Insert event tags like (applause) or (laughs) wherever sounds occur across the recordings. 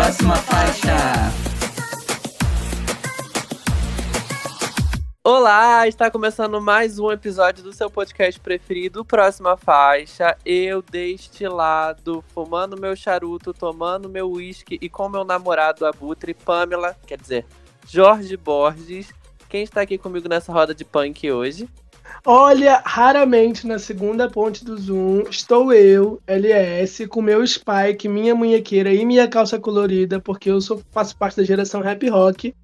Próxima faixa. Olá, está começando mais um episódio do seu podcast preferido, Próxima Faixa. Eu deste lado, fumando meu charuto, tomando meu uísque e com meu namorado Abutre, Pamela, quer dizer, Jorge Borges. Quem está aqui comigo nessa roda de punk hoje? Olha, raramente na segunda ponte do Zoom estou eu, LS, com meu Spike, minha munhequeira e minha calça colorida, porque eu sou, faço parte da geração rap rock.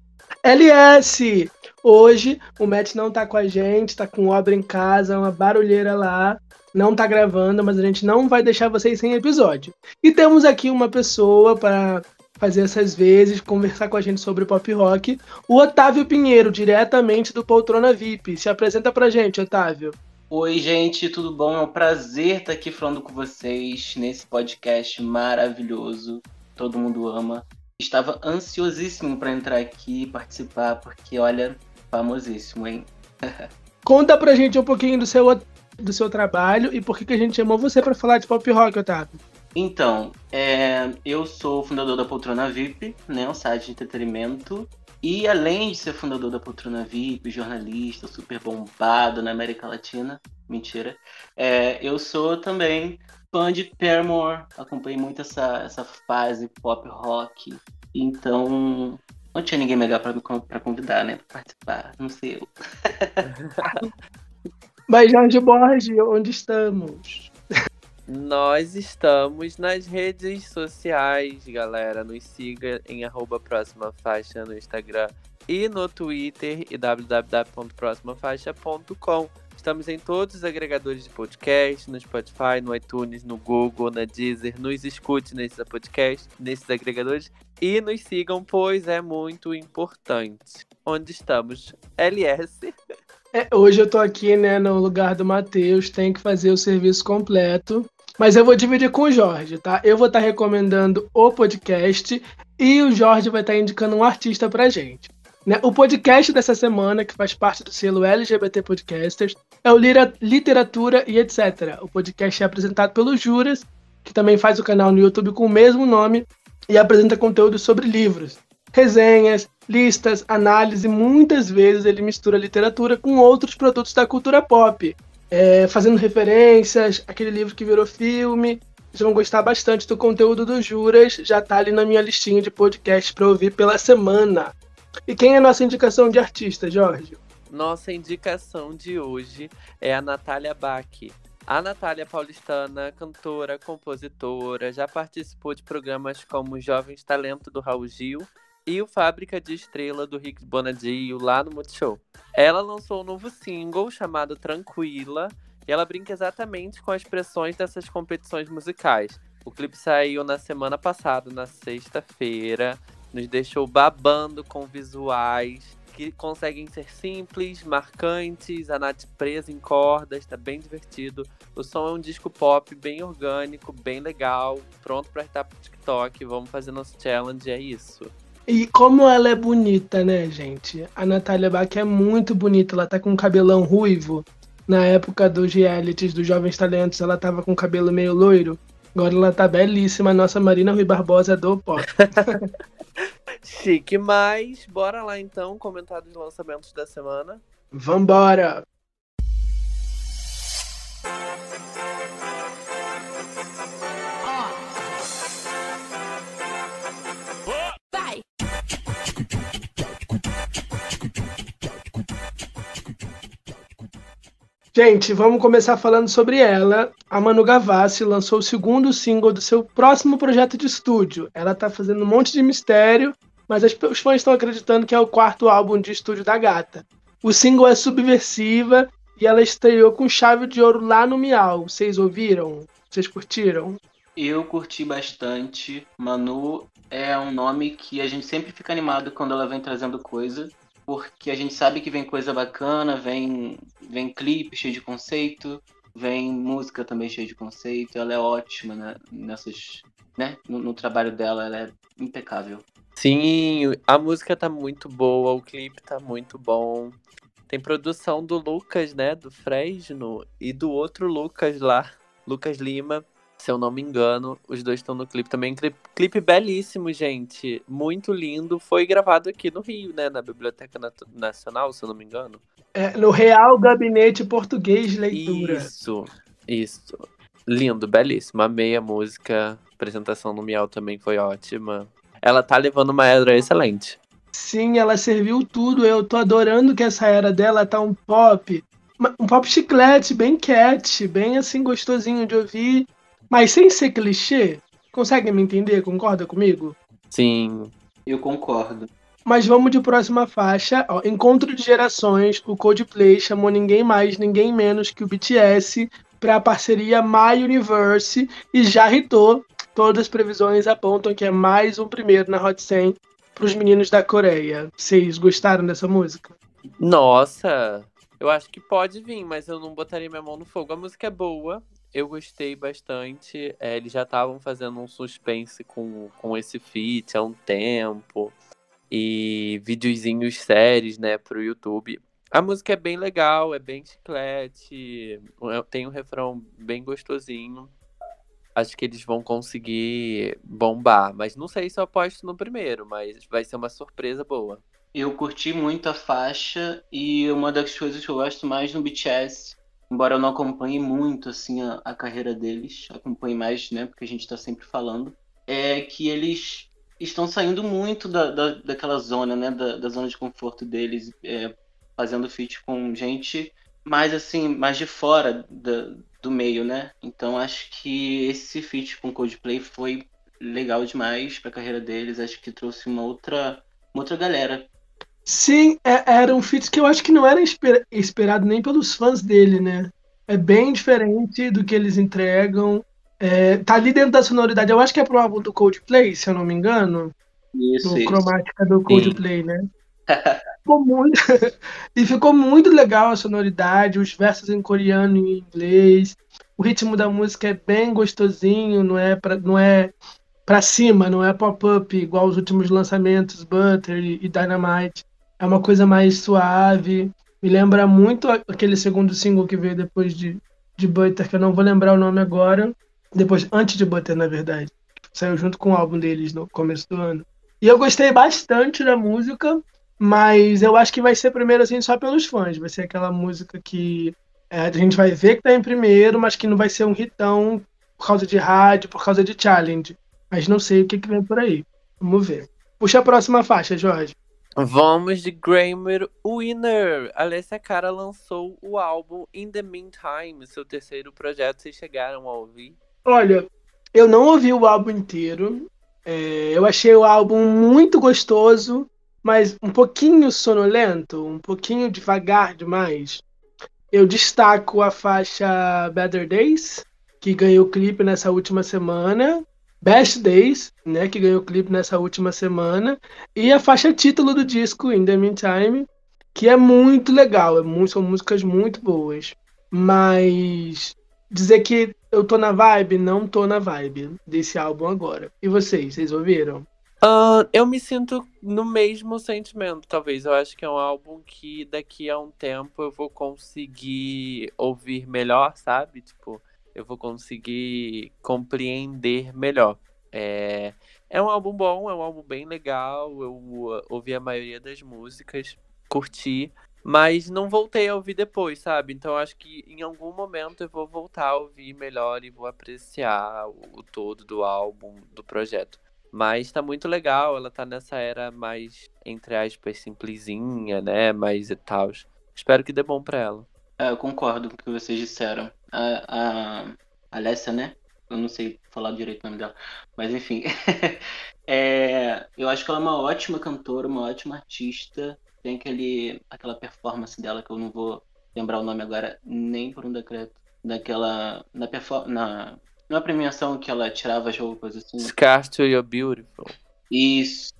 LS! Hoje o Matt não tá com a gente, tá com obra em casa, uma barulheira lá, não tá gravando, mas a gente não vai deixar vocês sem episódio. E temos aqui uma pessoa para fazer essas vezes, conversar com a gente sobre pop rock, o Otávio Pinheiro, diretamente do Poltrona VIP. Se apresenta pra gente, Otávio. Oi, gente, tudo bom? É um prazer estar aqui falando com vocês nesse podcast maravilhoso. Todo mundo ama. Estava ansiosíssimo para entrar aqui e participar, porque olha, famosíssimo, hein? (laughs) Conta pra gente um pouquinho do seu, do seu trabalho e por que, que a gente chamou você para falar de pop rock, Otávio. Então, é, eu sou fundador da Poltrona VIP, né, um site de entretenimento. E além de ser fundador da Poltrona VIP, jornalista, super bombado na América Latina, mentira, é, eu sou também fã de Paramore, acompanhei muito essa, essa fase pop rock. Então, não tinha ninguém melhor para convidar, né, para participar, não sei eu. (laughs) (laughs) Mas Jorge Borges, onde estamos? Nós estamos nas redes sociais, galera. Nos siga em arroba próxima faixa no Instagram e no Twitter e www.proximafaixa.com. Estamos em todos os agregadores de podcast, no Spotify, no iTunes, no Google, na Deezer. Nos escute nesses podcasts, nesses agregadores e nos sigam, pois é muito importante. Onde estamos? LS. É, hoje eu tô aqui, né, no lugar do Matheus, tem que fazer o serviço completo. Mas eu vou dividir com o Jorge, tá? Eu vou estar tá recomendando o podcast e o Jorge vai estar tá indicando um artista pra gente. Né? O podcast dessa semana, que faz parte do selo LGBT Podcasters, é o Literatura e etc. O podcast é apresentado pelo Juras, que também faz o canal no YouTube com o mesmo nome e apresenta conteúdo sobre livros, resenhas, listas, análise. Muitas vezes ele mistura literatura com outros produtos da cultura pop, é, fazendo referências, aquele livro que virou filme. Vocês vão gostar bastante do conteúdo do Juras, já tá ali na minha listinha de podcast para ouvir pela semana. E quem é a nossa indicação de artista, Jorge? Nossa indicação de hoje é a Natália Bach. A Natália Paulistana, cantora, compositora, já participou de programas como Jovens Talento do Raul Gil e o Fábrica de Estrela do Rick Bonadio lá no Multishow. Ela lançou um novo single chamado Tranquila e ela brinca exatamente com as pressões dessas competições musicais. O clipe saiu na semana passada, na sexta-feira, nos deixou babando com visuais que conseguem ser simples, marcantes, a Nath presa em cordas, tá bem divertido. O som é um disco pop bem orgânico, bem legal, pronto para estar pro TikTok. Vamos fazer nosso challenge, é isso. E como ela é bonita, né, gente? A Natália Bach é muito bonita. Ela tá com um cabelão ruivo. Na época dos realities dos Jovens Talentos, ela tava com cabelo meio loiro. Agora ela tá belíssima, a nossa Marina Rui Barbosa do pop. (laughs) Chique, mas bora lá então comentar os lançamentos da semana. Vambora! Gente, vamos começar falando sobre ela. A Manu Gavassi lançou o segundo single do seu próximo projeto de estúdio. Ela tá fazendo um monte de mistério, mas as, os fãs estão acreditando que é o quarto álbum de estúdio da gata. O single é subversiva e ela estreou com chave de ouro lá no Miau. Vocês ouviram? Vocês curtiram? Eu curti bastante. Manu é um nome que a gente sempre fica animado quando ela vem trazendo coisa porque a gente sabe que vem coisa bacana, vem, vem clipe cheio de conceito, vem música também cheia de conceito. Ela é ótima né, nessas, né, no, no, trabalho dela, ela é impecável. Sim, a música tá muito boa, o clipe tá muito bom. Tem produção do Lucas, né, do Fresno, e do outro Lucas lá, Lucas Lima. Se eu não me engano, os dois estão no clipe também. Clipe, clipe belíssimo, gente. Muito lindo. Foi gravado aqui no Rio, né? Na Biblioteca Nacional, se eu não me engano. É, no Real Gabinete Português de Leitura. Isso, isso. Lindo, belíssimo. Amei a música. A apresentação no Miau também foi ótima. Ela tá levando uma era excelente. Sim, ela serviu tudo. Eu tô adorando que essa era dela tá um pop. Um pop chiclete, bem cat, bem assim gostosinho de ouvir. Mas sem ser clichê. Consegue me entender? Concorda comigo? Sim. Eu concordo. Mas vamos de próxima faixa. Ó, Encontro de gerações. O Coldplay chamou ninguém mais, ninguém menos que o BTS para a parceria My Universe e já hitou. Todas as previsões apontam que é mais um primeiro na Hot 100 para os meninos da Coreia. Vocês gostaram dessa música? Nossa, eu acho que pode vir, mas eu não botaria minha mão no fogo. A música é boa, eu gostei bastante. É, eles já estavam fazendo um suspense com, com esse feat há um tempo. E videozinhos séries, né, pro YouTube. A música é bem legal, é bem chiclete, é, tem um refrão bem gostosinho. Acho que eles vão conseguir bombar, mas não sei se eu aposto no primeiro, mas vai ser uma surpresa boa. Eu curti muito a faixa e uma das coisas que eu gosto mais no BTS, embora eu não acompanhe muito assim a, a carreira deles, acompanhe mais, né, porque a gente está sempre falando, é que eles estão saindo muito da, da, daquela zona, né, da, da zona de conforto deles, é, fazendo feat com gente mais assim, mais de fora do, do meio, né? Então acho que esse feat com Coldplay foi legal demais para a carreira deles. Acho que trouxe uma outra, uma outra galera. Sim, é, era um feat que eu acho que não era esper, esperado nem pelos fãs dele, né? É bem diferente do que eles entregam. É, tá ali dentro da sonoridade. Eu acho que é pro álbum do Coldplay, se eu não me engano. Isso, do isso. cromática do Coldplay, né? ficou muito (laughs) e ficou muito legal a sonoridade, os versos em coreano e em inglês. O ritmo da música é bem gostosinho, não é para não é para cima, não é pop-up igual os últimos lançamentos Butter e Dynamite. É uma coisa mais suave. Me lembra muito aquele segundo single que veio depois de, de Butter, que eu não vou lembrar o nome agora. Depois, antes de Butter, na verdade. Saiu junto com o álbum deles no começo do ano. E eu gostei bastante da música. Mas eu acho que vai ser primeiro assim só pelos fãs. Vai ser aquela música que é, a gente vai ver que tá em primeiro, mas que não vai ser um hitão por causa de rádio, por causa de challenge. Mas não sei o que, que vem por aí. Vamos ver. Puxa a próxima faixa, Jorge. Vamos de Grammy Winner. Alessia Cara lançou o álbum In the Meantime, seu terceiro projeto. Vocês chegaram a ouvir? Olha, eu não ouvi o álbum inteiro. É, eu achei o álbum muito gostoso mas um pouquinho sonolento, um pouquinho devagar demais. Eu destaco a faixa Better Days, que ganhou clipe nessa última semana. Best Days, né, que ganhou clipe nessa última semana. E a faixa título do disco, In The Meantime, que é muito legal. É são músicas muito boas. Mas dizer que eu tô na vibe, não tô na vibe desse álbum agora. E vocês, vocês ouviram? Uh, eu me sinto no mesmo sentimento, talvez. Eu acho que é um álbum que daqui a um tempo eu vou conseguir ouvir melhor, sabe? Tipo, eu vou conseguir compreender melhor. É, é um álbum bom, é um álbum bem legal. Eu uh, ouvi a maioria das músicas, curti, mas não voltei a ouvir depois, sabe? Então acho que em algum momento eu vou voltar a ouvir melhor e vou apreciar o, o todo do álbum, do projeto. Mas tá muito legal, ela tá nessa era mais, entre aspas, simplesinha, né? Mais e tal. Espero que dê bom pra ela. É, eu concordo com o que vocês disseram. A, a Alessia, né? Eu não sei falar direito o nome dela. Mas enfim. (laughs) é, eu acho que ela é uma ótima cantora, uma ótima artista. Tem aquele, aquela performance dela que eu não vou lembrar o nome agora, nem por um decreto. Daquela. Na, na na premiação que ela tirava as roupas assim. Scars to Your Beautiful. Isso.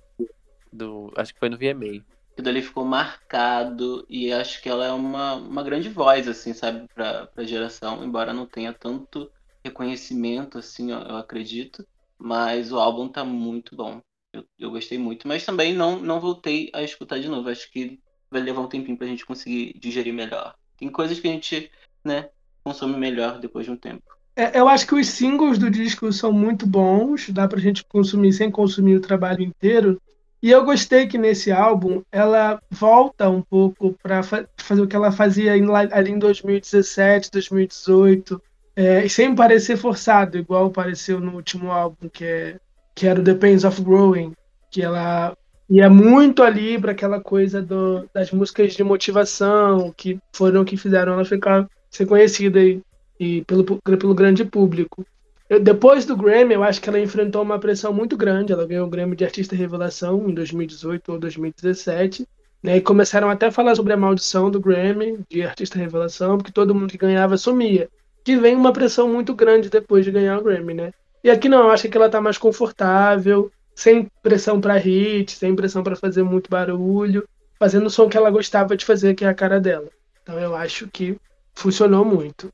Do, acho que foi no VMA. Que dali ficou marcado e acho que ela é uma, uma grande voz, assim, sabe, pra, pra geração, embora não tenha tanto reconhecimento, assim, eu, eu acredito. Mas o álbum tá muito bom. Eu, eu gostei muito, mas também não, não voltei a escutar de novo. Acho que vai levar um tempinho pra gente conseguir digerir melhor. Tem coisas que a gente, né, consome melhor depois de um tempo. É, eu acho que os singles do disco são muito bons, dá pra gente consumir sem consumir o trabalho inteiro. E eu gostei que nesse álbum ela volta um pouco para fa fazer o que ela fazia ali em 2017, 2018, é, sem parecer forçado, igual pareceu no último álbum, que, é, que era o The Pains of Growing, que ela ia muito ali para aquela coisa do, das músicas de motivação, que foram que fizeram ela ficar ser conhecida e, e pelo, pelo grande público. Eu, depois do Grammy, eu acho que ela enfrentou uma pressão muito grande. Ela ganhou o Grammy de Artista Revelação em 2018 ou 2017. Né, e começaram até a falar sobre a maldição do Grammy de Artista Revelação, porque todo mundo que ganhava sumia. Que vem uma pressão muito grande depois de ganhar o Grammy, né? E aqui não, eu acho que ela tá mais confortável, sem pressão para hit, sem pressão para fazer muito barulho, fazendo o som que ela gostava de fazer, que é a cara dela. Então eu acho que funcionou muito.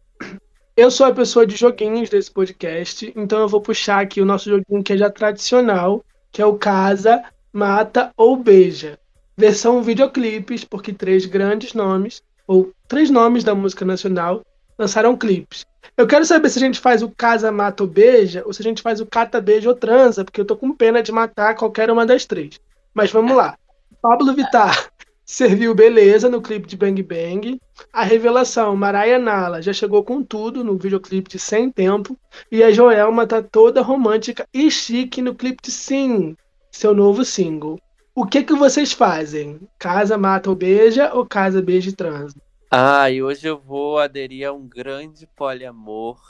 Eu sou a pessoa de joguinhos desse podcast, então eu vou puxar aqui o nosso joguinho que é já tradicional, que é o Casa, Mata ou Beija. Versão videoclipes, porque três grandes nomes, ou três nomes da música nacional, lançaram clipes. Eu quero saber se a gente faz o Casa, Mata ou Beija, ou se a gente faz o Cata, Beija ou Transa, porque eu tô com pena de matar qualquer uma das três. Mas vamos lá. Pablo Vittar serviu beleza no clipe de Bang Bang. A revelação, Mariah Nala já chegou com tudo no videoclipe de Sem Tempo. E a Joelma tá toda romântica e chique no clipe de Sim, seu novo single. O que que vocês fazem? Casa, mata ou beija ou casa, beija e transa? Ah, e hoje eu vou aderir a um grande poliamor,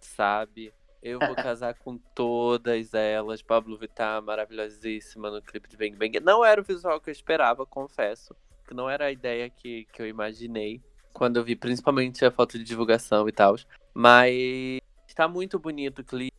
sabe? Eu vou casar com todas elas. Pablo Vittar, maravilhosíssima no clipe de Bang Bang. Não era o visual que eu esperava, confesso. Que não era a ideia que, que eu imaginei. Quando eu vi principalmente a foto de divulgação e tal. Mas está muito bonito o clipe.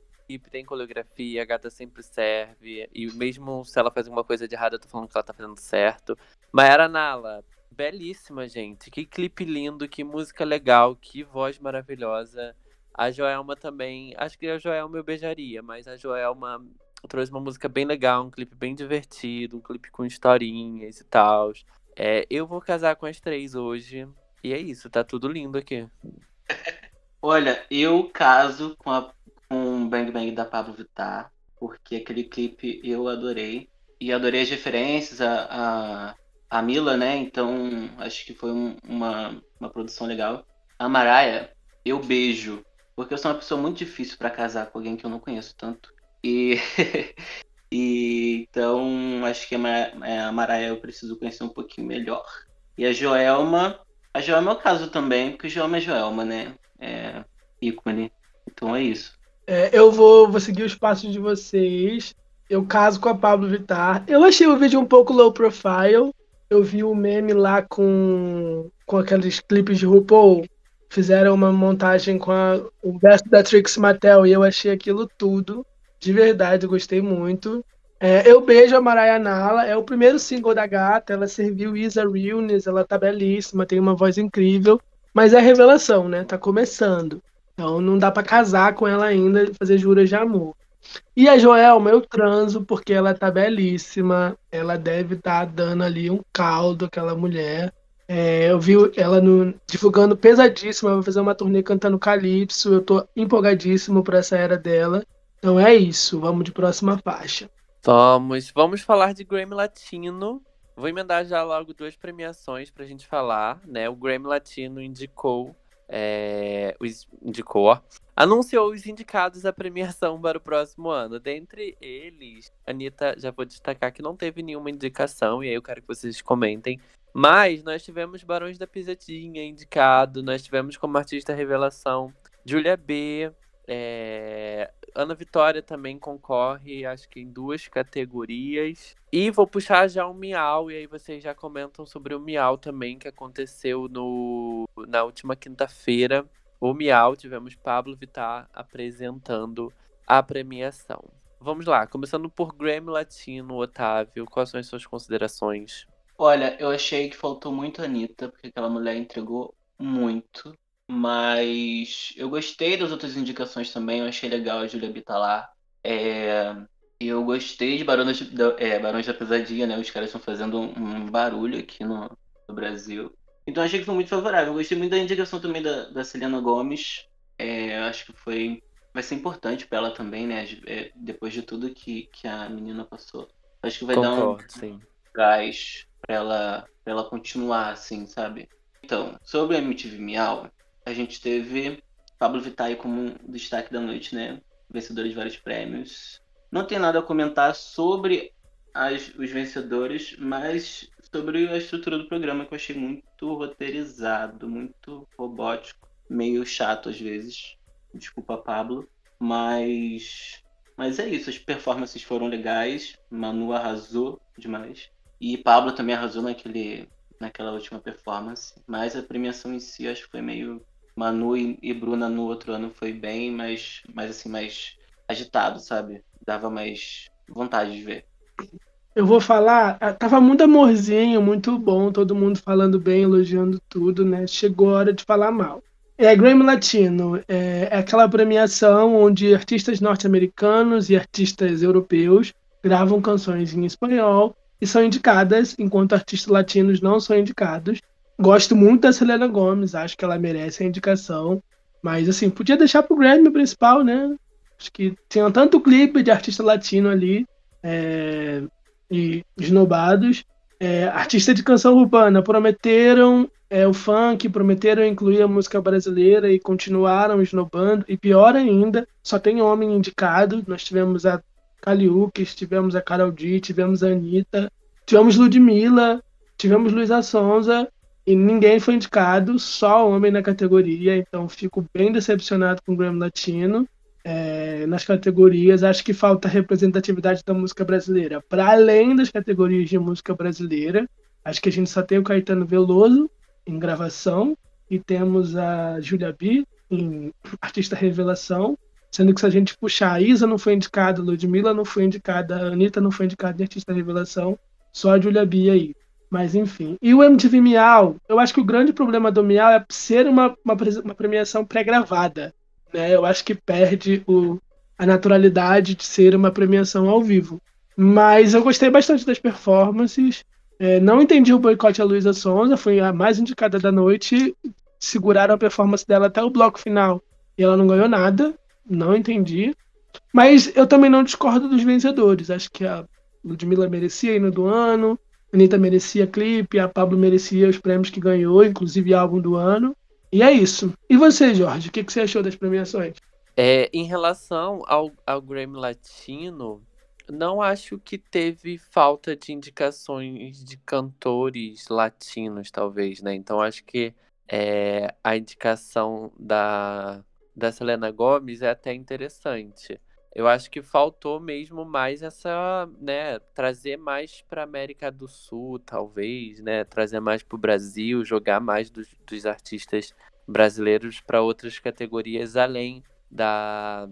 Tem coreografia, a gata sempre serve. E mesmo se ela faz alguma coisa de errado, eu tô falando que ela tá fazendo certo. Mayara Nala, belíssima, gente. Que clipe lindo, que música legal, que voz maravilhosa. A Joelma também. Acho que a Joelma eu beijaria, mas a Joelma trouxe uma música bem legal, um clipe bem divertido, um clipe com historinhas e tal. É, eu vou casar com as três hoje. E é isso, tá tudo lindo aqui. Olha, eu caso com, a, com Bang Bang da Pablo Vittar, porque aquele clipe eu adorei. E adorei as referências, a, a, a Mila, né? Então acho que foi um, uma, uma produção legal. A Mariah, eu beijo porque eu sou uma pessoa muito difícil para casar com alguém que eu não conheço tanto. E, (laughs) e então acho que a, é, a Maraia eu preciso conhecer um pouquinho melhor. E a Joelma, a Joelma eu caso também, porque Joelma é Joelma, né? É ícone. Então é isso. É, eu vou, vou seguir os passos de vocês. Eu caso com a Pablo Vittar. Eu achei o vídeo um pouco low profile. Eu vi o meme lá com, com aqueles clipes de RuPaul fizeram uma montagem com a, o verso da Trix Mattel e eu achei aquilo tudo. De verdade, gostei muito. É, eu beijo a Mariah Nala, é o primeiro single da gata, ela serviu Isa Realness, ela tá belíssima, tem uma voz incrível, mas é revelação, né? Tá começando. Então não dá para casar com ela ainda fazer juras de amor. E a Joelma eu transo porque ela tá belíssima, ela deve estar tá dando ali um caldo, aquela mulher. É, eu vi ela no, divulgando pesadíssima, vai fazer uma turnê cantando Calypso. Eu tô empolgadíssimo para essa era dela. Então é isso, vamos de próxima faixa. Vamos, vamos falar de Grammy Latino. Vou emendar já logo duas premiações pra gente falar, né? O Grammy Latino indicou, é, os, indicou, ó, anunciou os indicados à premiação (laughs) para o próximo ano. Dentre eles, Anitta, já vou destacar que não teve nenhuma indicação, e aí eu quero que vocês comentem mas nós tivemos Barões da Pisadinha indicado, nós tivemos como artista revelação Julia B. É... Ana Vitória também concorre, acho que em duas categorias. E vou puxar já o Miau, e aí vocês já comentam sobre o Miau também, que aconteceu no... na última quinta-feira. O Miau, tivemos Pablo Vittar apresentando a premiação. Vamos lá, começando por Grammy Latino, Otávio, quais são as suas considerações? Olha, eu achei que faltou muito a Anitta, porque aquela mulher entregou muito. Mas eu gostei das outras indicações também, eu achei legal a Julia Bitalar. É, eu gostei de Barões da, é, Barões da Pesadinha, né? Os caras estão fazendo um, barulho aqui no, no, Brasil. Então achei que foi muito favorável. Eu gostei muito da indicação também da, da Selena Gomes. É, eu acho que foi vai ser importante para ela também, né? É, depois de tudo que, que a menina passou. Acho que vai Concordo, dar um sim. gás para ela, pra ela continuar, assim, sabe? Então, sobre a MTV Miau, a gente teve Pablo Vittar como um destaque da noite, né? Vencedor de vários prêmios. Não tem nada a comentar sobre as, os vencedores, mas sobre a estrutura do programa que eu achei muito roteirizado, muito robótico, meio chato às vezes. Desculpa, Pablo. Mas. Mas é isso, as performances foram legais. Manu arrasou demais. E Pablo também arrasou naquele, naquela última performance. Mas a premiação em si acho que foi meio. Manu e, e Bruna no outro ano foi bem, mas, mas assim, mais agitado, sabe? Dava mais vontade de ver. Eu vou falar, ah, tava muito amorzinho, muito bom, todo mundo falando bem, elogiando tudo, né? Chegou a hora de falar mal. É Grammy Latino, é, é aquela premiação onde artistas norte-americanos e artistas europeus gravam canções em espanhol e são indicadas, enquanto artistas latinos não são indicados. Gosto muito da Selena Gomes, acho que ela merece a indicação, mas assim, podia deixar pro Grammy principal, né? Acho que tinha tanto clipe de artista latino ali é, e esnobados. É, artista de canção urbana prometeram é, o funk, prometeram incluir a música brasileira e continuaram esnobando. E pior ainda, só tem homem indicado. Nós tivemos a Caliuques, tivemos a Carol D, tivemos a Anitta, tivemos Ludmilla, tivemos Luísa Sonza e ninguém foi indicado, só homem na categoria. Então fico bem decepcionado com o Grammy Latino. É, nas categorias, acho que falta representatividade da música brasileira. Para além das categorias de música brasileira, acho que a gente só tem o Caetano Veloso em gravação e temos a Julia B em artista revelação, sendo que se a gente puxar a Isa não foi indicada, Ludmilla não foi indicada, a Anitta não foi indicada em artista revelação, só a Julia B aí. Mas enfim. E o MTV Miau, eu acho que o grande problema do Miau é ser uma, uma, uma premiação pré-gravada. Né? Eu acho que perde o, a naturalidade de ser uma premiação ao vivo. Mas eu gostei bastante das performances. É, não entendi o boicote a Luísa Sonza, foi a mais indicada da noite. Seguraram a performance dela até o bloco final e ela não ganhou nada. Não entendi. Mas eu também não discordo dos vencedores. Acho que a Ludmilla merecia hino do ano, a Anitta merecia clipe, a Pablo merecia os prêmios que ganhou, inclusive álbum do ano. E é isso. E você, Jorge, o que, que você achou das premiações? É, em relação ao, ao Grammy Latino, não acho que teve falta de indicações de cantores latinos, talvez, né? Então acho que é, a indicação da, da Selena Gomes é até interessante. Eu acho que faltou mesmo mais essa, né, trazer mais para América do Sul, talvez, né, trazer mais para o Brasil, jogar mais dos, dos artistas brasileiros para outras categorias além da,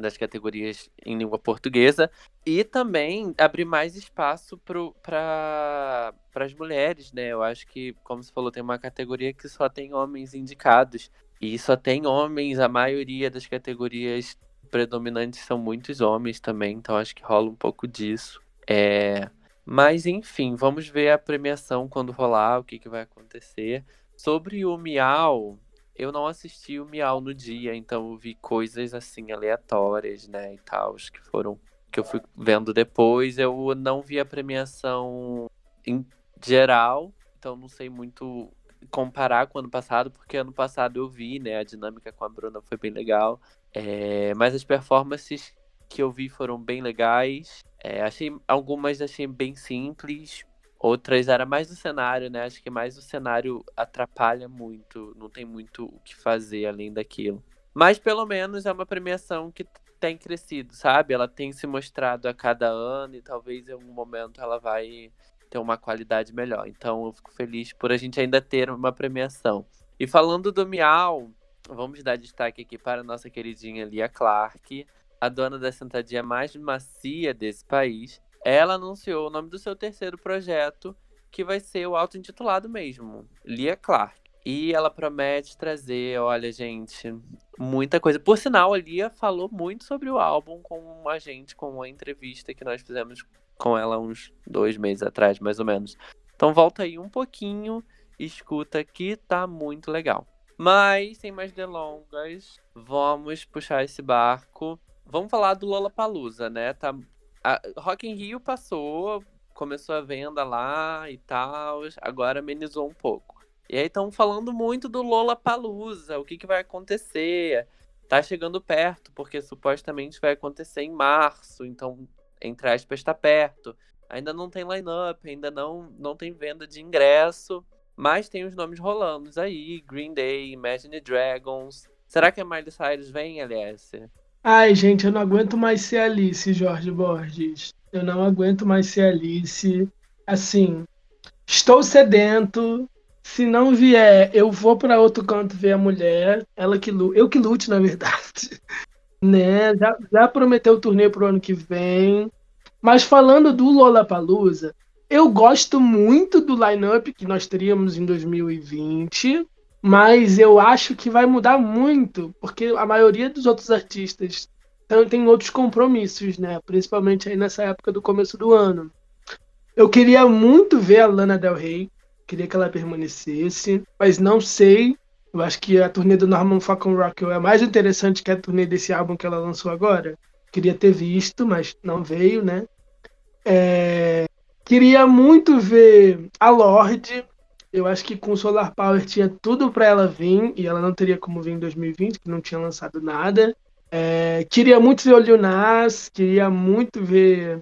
das categorias em língua portuguesa e também abrir mais espaço para as mulheres, né? Eu acho que, como você falou, tem uma categoria que só tem homens indicados e só tem homens, a maioria das categorias predominantes são muitos homens também, então acho que rola um pouco disso. É... Mas enfim, vamos ver a premiação quando rolar, o que, que vai acontecer. Sobre o Miau, eu não assisti o Miau no dia, então eu vi coisas assim aleatórias, né, e tal, que foram que eu fui vendo depois. Eu não vi a premiação em geral, então não sei muito comparar com o ano passado, porque ano passado eu vi, né, a dinâmica com a Bruna foi bem legal. É, mas as performances que eu vi foram bem legais. É, achei algumas achei bem simples, Outras era mais do cenário, né? Acho que mais o cenário atrapalha muito, não tem muito o que fazer além daquilo. Mas pelo menos é uma premiação que tem crescido, sabe? Ela tem se mostrado a cada ano e talvez em algum momento ela vai ter uma qualidade melhor. Então eu fico feliz por a gente ainda ter uma premiação. E falando do Miau, vamos dar destaque aqui para a nossa queridinha Lia Clark, a dona da sentadinha mais macia desse país, ela anunciou o nome do seu terceiro projeto, que vai ser o auto-intitulado mesmo, Lia Clark. E ela promete trazer, olha, gente, muita coisa. Por sinal, a Lia falou muito sobre o álbum com a gente, com uma entrevista que nós fizemos com ela uns dois meses atrás, mais ou menos. Então volta aí um pouquinho, escuta que tá muito legal. Mas, sem mais delongas, vamos puxar esse barco. Vamos falar do Lollapalooza, né? Tá... A Rock in Rio passou, começou a venda lá e tal, agora amenizou um pouco. E aí estão falando muito do Lollapalooza, o que, que vai acontecer. Tá chegando perto, porque supostamente vai acontecer em março, então, entre aspas, está perto. Ainda não tem line-up, ainda não, não tem venda de ingresso, mas tem os nomes rolando aí, Green Day, Imagine Dragons. Será que a Miley Cyrus vem, LS? Ai, gente, eu não aguento mais ser Alice, Jorge Borges. Eu não aguento mais ser Alice. Assim, estou sedento, se não vier, eu vou para outro canto ver a mulher. Ela que eu que lute, na verdade. (laughs) né? Já, já prometeu o turnê pro ano que vem. Mas falando do Lollapalooza, eu gosto muito do line-up que nós teríamos em 2020, mas eu acho que vai mudar muito, porque a maioria dos outros artistas tem outros compromissos, né? Principalmente aí nessa época do começo do ano. Eu queria muito ver a Lana Del Rey, Queria que ela permanecesse, mas não sei. Eu acho que a turnê do Norman Fucking Rockwell é mais interessante que a turnê desse álbum que ela lançou agora. Queria ter visto, mas não veio, né? É... Queria muito ver a Lorde. Eu acho que com Solar Power tinha tudo para ela vir e ela não teria como vir em 2020, que não tinha lançado nada. É... Queria muito ver o Lil Nas, queria muito ver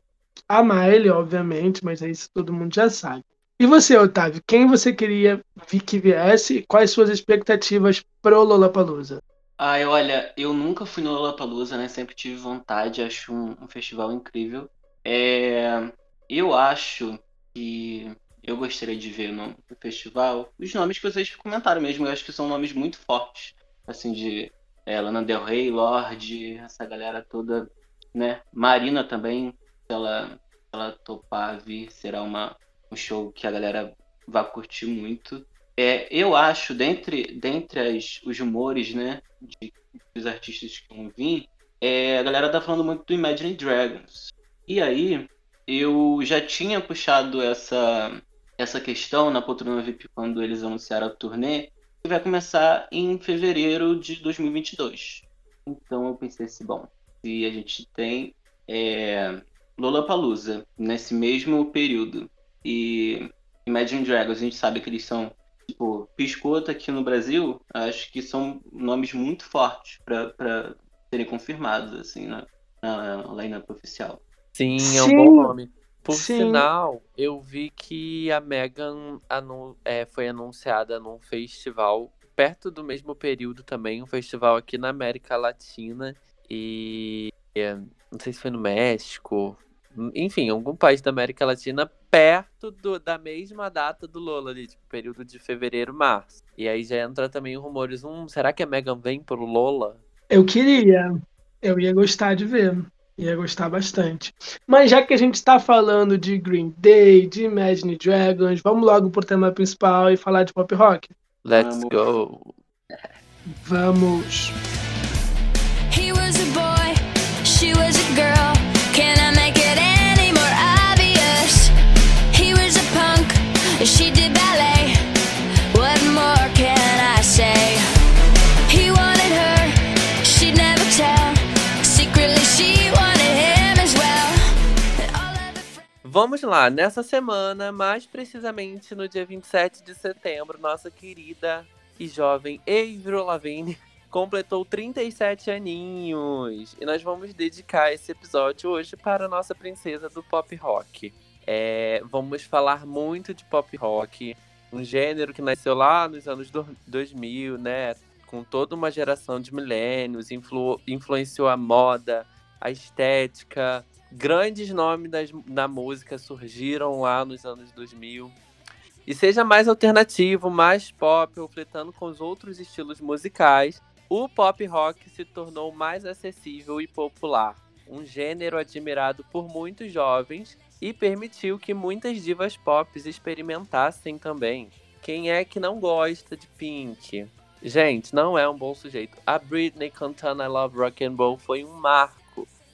a Miley, obviamente, mas isso todo mundo já sabe. E você, Otávio, quem você queria que viesse e quais suas expectativas pro Lollapalooza? Ai, olha, eu nunca fui no Lollapalooza, né? Sempre tive vontade, acho um, um festival incrível. É, eu acho que eu gostaria de ver no, festival os nomes que vocês comentaram mesmo. Eu acho que são nomes muito fortes, assim, de é, Lana Del Rey, Lorde, essa galera toda, né? Marina também, se ela, ela topar vir, será uma um show que a galera vai curtir muito. É, eu acho, dentre, dentre as, os rumores, né, de, dos artistas que vão vir, é, a galera tá falando muito do Imagine Dragons. E aí, eu já tinha puxado essa, essa questão na Poltrona VIP quando eles anunciaram a turnê, que vai começar em fevereiro de 2022. Então eu pensei assim, bom, se a gente tem é, Lollapalooza nesse mesmo período e Imagine Dragons, a gente sabe que eles são, tipo, Piscoto aqui no Brasil, acho que são nomes muito fortes para serem confirmados, assim, na, na line-up oficial. Sim, é um Sim. bom nome. Por Sim. sinal, eu vi que a Megan anu é, foi anunciada num festival perto do mesmo período também, um festival aqui na América Latina. E é, não sei se foi no México, enfim, algum país da América Latina perto do, da mesma data do Lola ali, tipo, período de fevereiro, março. E aí já entra também rumores, hum, será que a Megan vem pro Lola? Eu queria, eu ia gostar de ver, ia gostar bastante. Mas já que a gente está falando de Green Day, de Imagine Dragons, vamos logo pro tema principal e falar de pop rock? Let's vamos. go! Vamos! He was a boy, she was a girl. Can I make it any more obvious? He was a punk, she Vamos lá, nessa semana, mais precisamente no dia 27 de setembro, nossa querida e jovem Avril Lavigne (laughs) completou 37 aninhos. E nós vamos dedicar esse episódio hoje para a nossa princesa do pop rock. É, vamos falar muito de pop rock, um gênero que nasceu lá nos anos 2000, né? Com toda uma geração de milênios, influ, influenciou a moda, a estética. Grandes nomes das, da música surgiram lá nos anos 2000. E seja mais alternativo, mais pop, ou fletando com os outros estilos musicais, o pop rock se tornou mais acessível e popular, um gênero admirado por muitos jovens e permitiu que muitas divas pop experimentassem também. Quem é que não gosta de Pink? Gente, não é um bom sujeito. A Britney cantando I Love Rock and Roll foi um marco,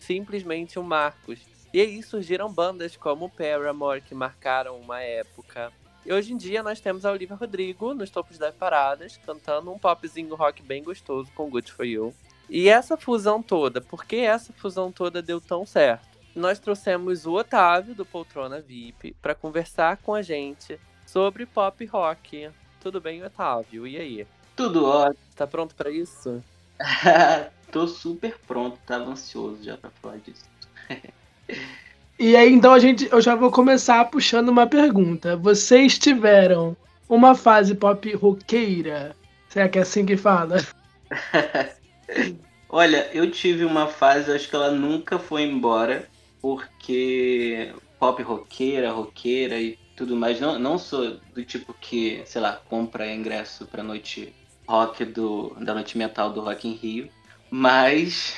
simplesmente um marco. E aí surgiram bandas como Paramore que marcaram uma época. E hoje em dia nós temos a Olivia Rodrigo nos topos das paradas, cantando um popzinho rock bem gostoso com Good For You. E essa fusão toda, por que essa fusão toda deu tão certo? Nós trouxemos o Otávio, do Poltrona VIP, para conversar com a gente sobre pop rock. Tudo bem, Otávio? E aí? Tudo ótimo. Tá pronto para isso? (laughs) Tô super pronto, tava ansioso já pra falar disso. (laughs) E aí, então, a gente, eu já vou começar puxando uma pergunta. Vocês tiveram uma fase pop roqueira? Será que é assim que fala? (laughs) Olha, eu tive uma fase, acho que ela nunca foi embora, porque pop roqueira, roqueira e tudo mais, não, não sou do tipo que, sei lá, compra ingresso pra noite rock do, da noite metal do Rock in Rio, mas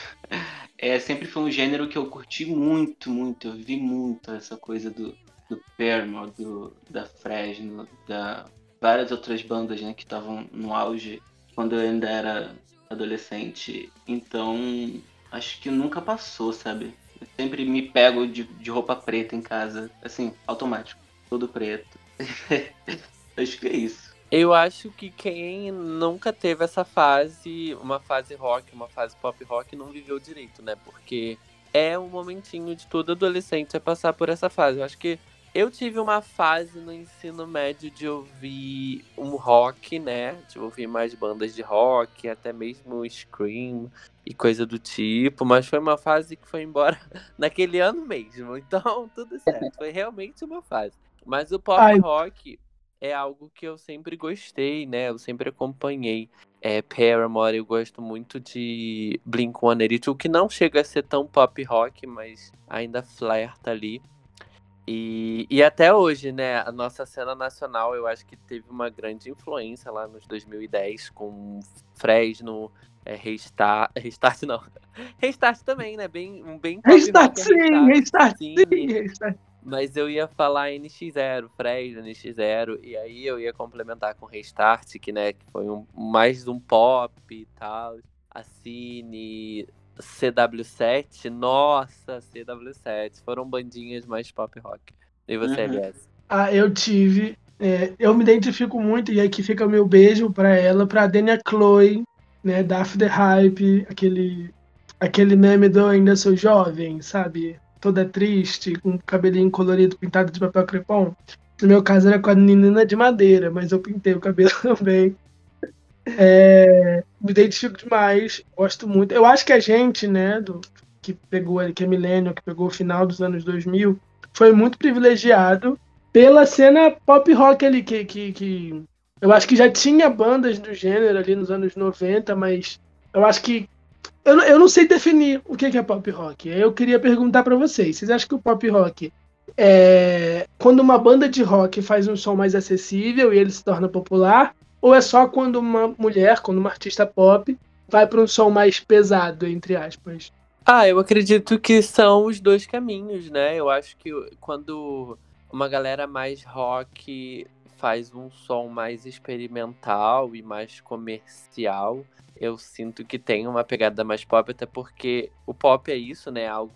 é, sempre foi um gênero que eu curti muito, muito, eu vi muito essa coisa do, do Paramore, do, da Fresno, da várias outras bandas né, que estavam no auge quando eu ainda era adolescente, então acho que nunca passou, sabe? Eu sempre me pego de, de roupa preta em casa, assim, automático, todo preto. (laughs) acho que é isso. Eu acho que quem nunca teve essa fase, uma fase rock, uma fase pop rock, não viveu direito, né? Porque é um momentinho de todo adolescente a passar por essa fase. Eu acho que eu tive uma fase no ensino médio de ouvir um rock, né? De ouvir mais bandas de rock, até mesmo Scream e coisa do tipo, mas foi uma fase que foi embora (laughs) naquele ano mesmo. Então, (laughs) tudo certo. Foi realmente uma fase. Mas o pop Ai. rock é algo que eu sempre gostei, né? Eu sempre acompanhei. É, Paramore, eu gosto muito de Blink-182, que não chega a ser tão pop rock, mas ainda flerta ali. E, e até hoje, né, a nossa cena nacional, eu acho que teve uma grande influência lá nos 2010, com Fresno, é, Restart, (laughs) Restart não, (laughs) Restart também, né, bem, um bem Restart rock, é sim, restart sim. Mas eu ia falar NX0, Fresno, NX0, e aí eu ia complementar com Restart, que, né, que foi um, mais um pop e tal. A Cine, CW7, nossa, CW7, foram bandinhas mais pop rock. E você, Uhum. LS? Ah, eu tive. é, eu me identifico muito, e aqui fica o meu beijo pra ela, pra Dania Chloe, né, da After Hype, aquele, aquele meme do Ainda Sou Jovem, sabe? Toda triste, com cabelinho colorido pintado de papel crepom. No meu caso era com a menina de madeira, mas eu pintei o cabelo (laughs) também. É, me identifico demais, gosto muito. Eu acho que a gente, né, do, que pegou que é milênio, que pegou o final dos anos 2000, foi muito privilegiado pela cena pop rock ali, que, que, que eu acho que já tinha bandas do gênero ali nos anos 90, mas eu acho que. Eu, não- eu não sei definir o que é pop rock. Eu queria perguntar pra vocês: vocês acham que o pop rock é quando uma banda de rock faz um som mais acessível e ele se torna popular? Ou é só quando uma mulher, quando uma artista pop, vai pra um som mais pesado, entre aspas? Ah, eu acredito que são os dois caminhos, né? Eu acho que quando uma galera mais rock faz um som mais experimental e mais comercial, eu sinto que tem uma pegada mais pop, até porque o pop é isso, né? Algo,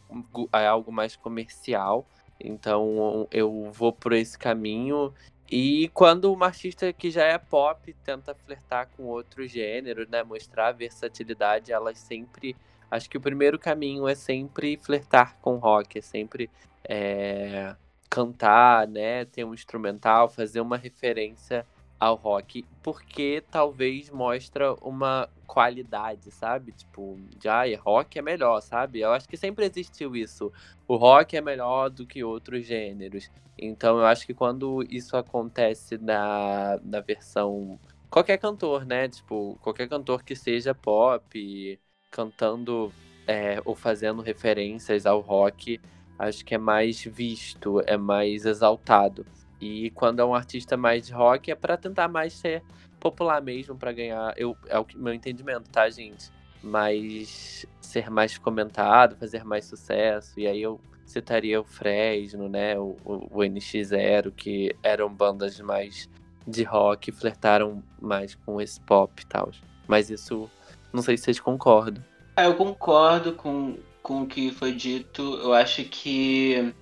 é algo mais comercial. Então eu vou por esse caminho. E quando uma artista que já é pop tenta flertar com outros gêneros, né? Mostrar a versatilidade, elas sempre Acho que o primeiro caminho é sempre flertar com rock, é sempre é, cantar, né? Ter um instrumental, fazer uma referência ao rock, porque talvez mostra uma qualidade, sabe? Tipo, de ai, rock é melhor, sabe? Eu acho que sempre existiu isso. O rock é melhor do que outros gêneros. Então eu acho que quando isso acontece na, na versão. Qualquer cantor, né? Tipo, qualquer cantor que seja pop, cantando é, ou fazendo referências ao rock, acho que é mais visto, é mais exaltado. E quando é um artista mais de rock, é para tentar mais ser popular mesmo, para ganhar. Eu, é o meu entendimento, tá, gente? Mas ser mais comentado, fazer mais sucesso. E aí eu citaria o Fresno, né? O, o, o NX0, que eram bandas mais de rock, flertaram mais com esse pop e tal. Mas isso, não sei se vocês concordam. Ah, eu concordo com, com o que foi dito. Eu acho que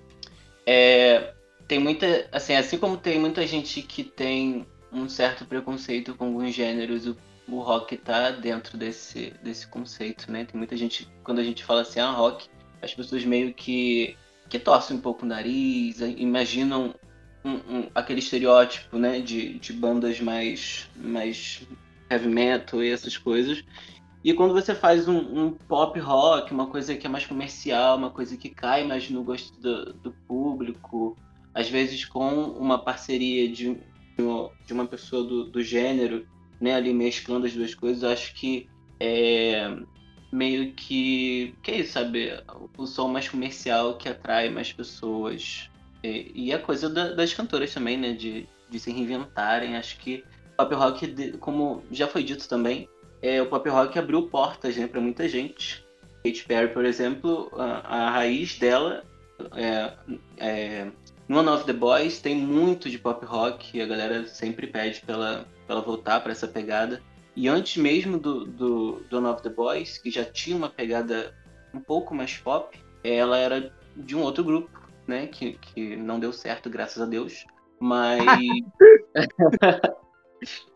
é, tem muita. Assim, assim como tem muita gente que tem um certo preconceito com alguns gêneros, o, o rock tá dentro desse, desse conceito, né? Tem muita gente, quando a gente fala assim, ah, rock, as pessoas meio que, que torcem um pouco o nariz, imaginam um, um, aquele estereótipo, né, de, de bandas mais, mais heavy metal e essas coisas. E quando você faz um, um, pop rock, uma coisa que é mais comercial, uma coisa que cai mais no gosto do, do público, às vezes com uma parceria de, de uma pessoa do, do gênero, né, ali mesclando as duas coisas, acho que é meio que, que é isso, sabe? O som mais comercial que atrai mais pessoas. E, e a coisa da, das cantoras também, né, de, de se reinventarem. Acho que pop rock, como já foi dito também, é, o pop rock abriu portas né, para muita gente. Katy Perry, por exemplo, a, a raiz dela é, é, no One of the Boys tem muito de pop rock e a galera sempre pede pra ela, voltar para essa pegada. E antes mesmo do, do, do One of the Boys, que já tinha uma pegada um pouco mais pop, ela era de um outro grupo, né? Que, que não deu certo, graças a Deus. Mas. (laughs)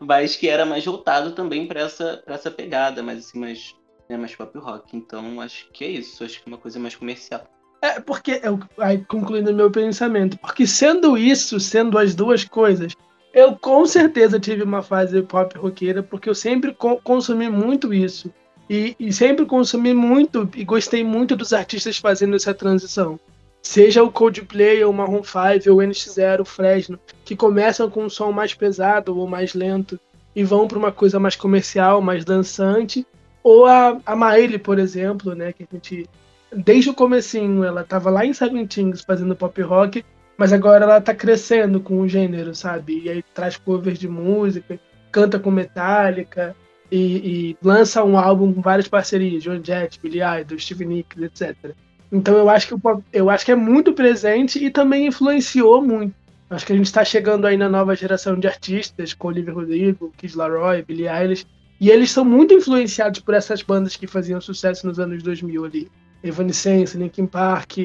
mas que era mais voltado também para essa, pra essa pegada, mas assim, mais, né, mais pop rock. Então acho que é isso, acho que é uma coisa mais comercial. É, porque, eu, aí, concluindo meu pensamento, porque sendo isso, sendo as duas coisas, eu com certeza tive uma fase pop roqueira, porque eu sempre co consumi muito isso. E, e, sempre consumi muito e gostei muito dos artistas fazendo essa transição. Seja o Coldplay, ou o Maroon 5, ou o NX0, o Fresno, que começam com um som mais pesado ou mais lento e vão para uma coisa mais comercial, mais dançante. Ou a, a Miley, por exemplo, né, que a gente desde o comecinho ela estava lá em Seventeens fazendo pop rock, mas agora ela está crescendo com o gênero, sabe? E aí traz covers de música, canta com Metallica e, e lança um álbum com várias parcerias, John Jett, Billy Idol, Steve Nicks, etc. Então eu acho que o eu acho que é muito presente e também influenciou muito. Acho que a gente está chegando aí na nova geração de artistas, com Olivia Rodrigo, Kid Laroi, Billie Eilish, e eles são muito influenciados por essas bandas que faziam sucesso nos anos 2000 ali. Evanescence, Linkin Park.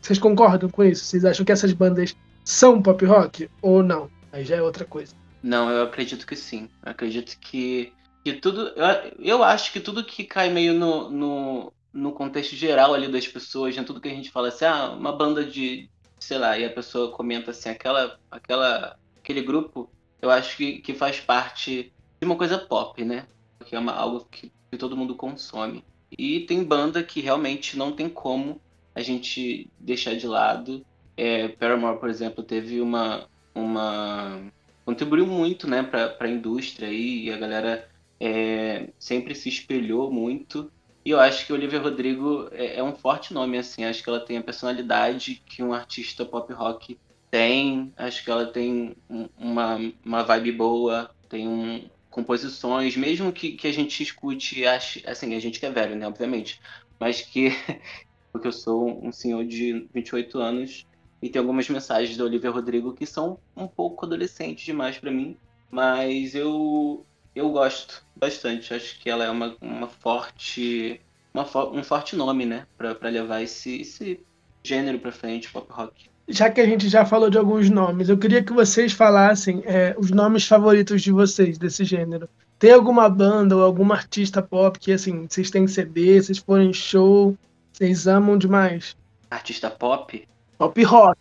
Vocês concordam com isso? Vocês acham que essas bandas são pop rock ou não? Aí já é outra coisa. Não, eu acredito que sim. Eu acredito que, que tudo. Eu, eu acho que tudo que cai meio no, no, no contexto geral ali das pessoas, né? tudo que a gente fala assim, ah, uma banda de, sei lá, e a pessoa comenta assim, aquela, aquela, aquele grupo, eu acho que, que faz parte de uma coisa pop, né? Que é uma, algo que, que todo mundo consome. E tem banda que realmente não tem como a gente deixar de lado. É, Paramore, por exemplo, teve uma. uma contribuiu muito né, para a indústria e a galera é, sempre se espelhou muito. E eu acho que Olivia Rodrigo é, é, um forte nome, assim. Acho que ela tem a personalidade que um artista pop rock tem. Acho que ela tem uma, uma vibe boa, tem um, composições, mesmo que, que a gente escute, ache, assim, a gente que é velho, né, obviamente, mas que, (laughs) porque eu sou um senhor de 28 anos e tem algumas mensagens da Olivia Rodrigo que são um pouco adolescentes demais para mim, mas eu eu gosto bastante, acho que ela é uma, uma forte uma, um forte nome, né, para levar esse, esse gênero para frente, pop rock já que a gente já falou de alguns nomes, eu queria que vocês falassem é, os nomes favoritos de vocês desse gênero. Tem alguma banda ou algum artista pop que assim, vocês têm CD, vocês forem show, vocês amam demais? Artista pop? Pop rock.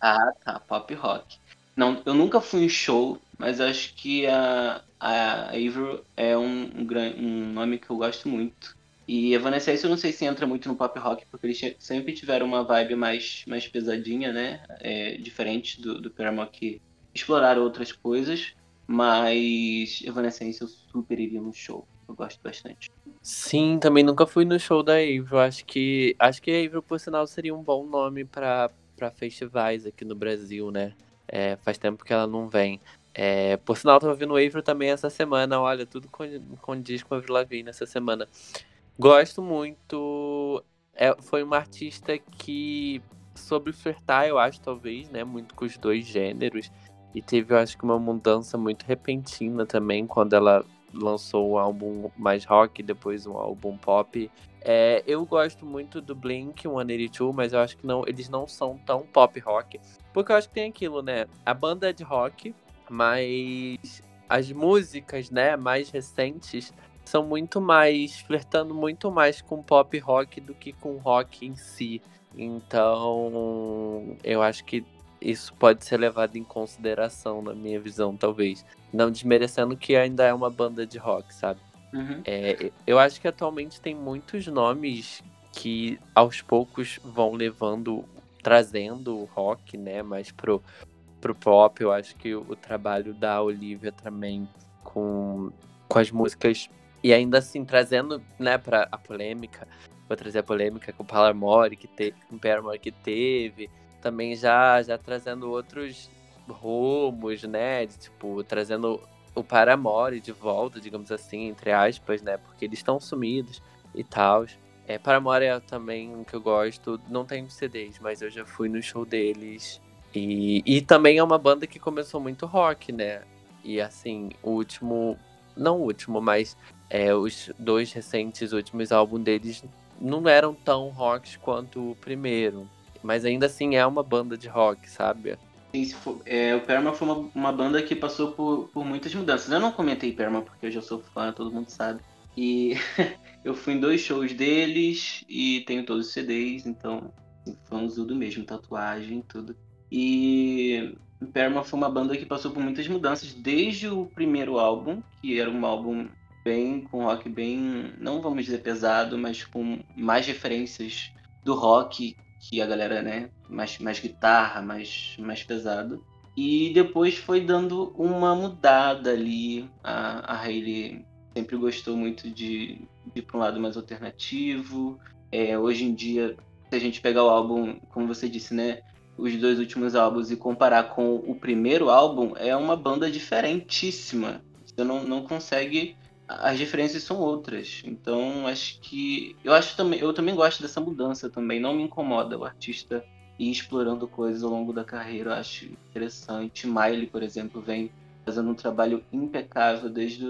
Ah, tá, pop rock. Não, eu nunca fui em show, mas acho que a, a Avril é um, um, um nome que eu gosto muito. E Evanescence eu não sei se entra muito no pop rock, porque eles sempre tiveram uma vibe mais, mais pesadinha, né? É, diferente do, do Paramore que exploraram outras coisas. Mas Evanescence eu super iria no show. Eu gosto bastante. Sim, também nunca fui no show da Avril. Acho que acho que a Avril, por sinal, seria um bom nome para festivais aqui no Brasil, né? É, faz tempo que ela não vem. É, por sinal, tava vendo o Avril também essa semana. Olha, tudo condiz com a Avril Lavigne essa semana. Gosto muito. É, foi uma artista que soube flertar, eu acho, talvez, né? Muito com os dois gêneros. E teve, eu acho que, uma mudança muito repentina também quando ela lançou um álbum mais rock, depois um álbum pop. É, eu gosto muito do Blink 182, mas eu acho que não, eles não são tão pop rock. Porque eu acho que tem aquilo, né? A banda é de rock, mas as músicas, né, mais recentes são muito mais flertando muito mais com pop rock do que com rock em si. Então, eu acho que isso pode ser levado em consideração na minha visão, talvez. Não desmerecendo que ainda é uma banda de rock, sabe? Uhum. É, eu acho que atualmente tem muitos nomes que aos poucos vão levando, trazendo o rock, né, mais pro, pro pop. Eu acho que o, trabalho da Olivia também com, com as músicas e ainda assim trazendo, né, para a polêmica, vou trazer a polêmica com o Paramore que teve, com o Paramore que teve, também já já trazendo outros rumos, né, de, tipo, trazendo o Paramore de volta, digamos assim, entre aspas, né? Porque eles estão sumidos e tal. É, Paramore é também um que eu gosto. Não tenho CDs, mas eu já fui no show deles. E, e também é uma banda que começou muito rock, né? E assim, o último. Não o último, mas é, os dois recentes últimos álbuns deles não eram tão rocks quanto o primeiro. Mas ainda assim é uma banda de rock, sabe? Sim, for, é, o Perma foi uma, uma, banda que passou por, por muitas mudanças. Eu não comentei Perma porque eu já sou fã, todo mundo sabe. E (laughs) eu fui em dois shows deles e tenho todos os CDs, então fãzudo mesmo, tatuagem, tudo. E Perma foi uma banda que passou por muitas mudanças desde o primeiro álbum, que era um álbum bem com rock bem, não vamos dizer pesado, mas com mais referências do rock que a galera, né, mais, mais guitarra, mais, mais pesado. E depois foi dando uma mudada ali. A, a Hayley sempre gostou muito de, de ir para um lado mais alternativo. É, hoje em dia, se a gente pegar o álbum, como você disse, né, os dois últimos álbuns e comparar com o primeiro álbum, é uma banda diferentíssima. Você não, não consegue as diferenças são outras. Então, acho que eu acho também, eu também gosto dessa mudança também, não me incomoda o artista ir explorando coisas ao longo da carreira, eu acho interessante. Miley, por exemplo, vem fazendo um trabalho impecável desde,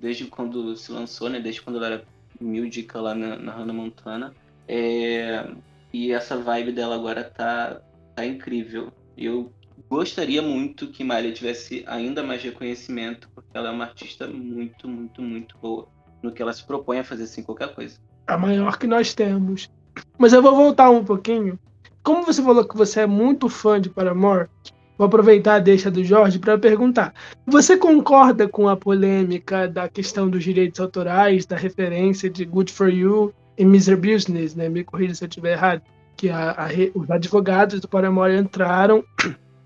desde quando se lançou, né? Desde quando ela era música lá na, na Hannah Montana. É, e essa vibe dela agora tá, tá incrível. Eu gostaria muito que Miley tivesse ainda mais reconhecimento, porque ela é uma artista muito, muito, muito boa no que ela se propõe a fazer assim qualquer coisa. A maior que nós temos. Mas eu vou voltar um pouquinho. Como você falou que você é muito fã de Paramore, vou aproveitar a deixa do Jorge para perguntar: você concorda com a polêmica da questão dos direitos autorais, da referência de Good for You e Miser Business, né? Me corrija se eu estiver errado. Que a, a, os advogados do Paramore entraram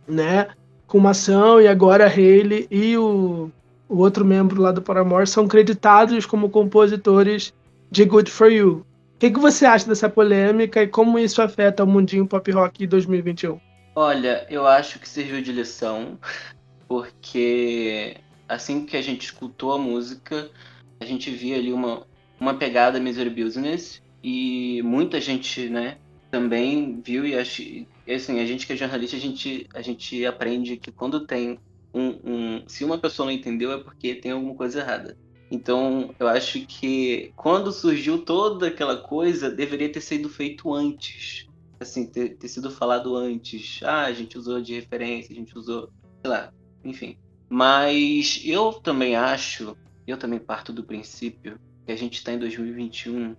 né? Com uma ação, e agora Haley e o, o outro membro lá do Paramore são creditados como compositores de Good For You. O que, que você acha dessa polêmica e como isso afeta o mundinho pop rock 2021? Olha, eu acho que serviu de lição, porque assim que a gente escutou a música, a gente via ali uma, uma pegada Misery Business e muita gente, né, também viu e acho, assim, a gente que é jornalista, a gente, a gente aprende que quando tem um, um, Se uma pessoa não entendeu, é porque tem alguma coisa errada. Então, eu acho que quando surgiu toda aquela coisa, deveria ter sido feito antes. Assim, ter, ter sido falado antes. Ah, a gente usou de referência, a gente usou. Sei lá, enfim. Mas eu também acho, eu também parto do princípio que a gente está em 2021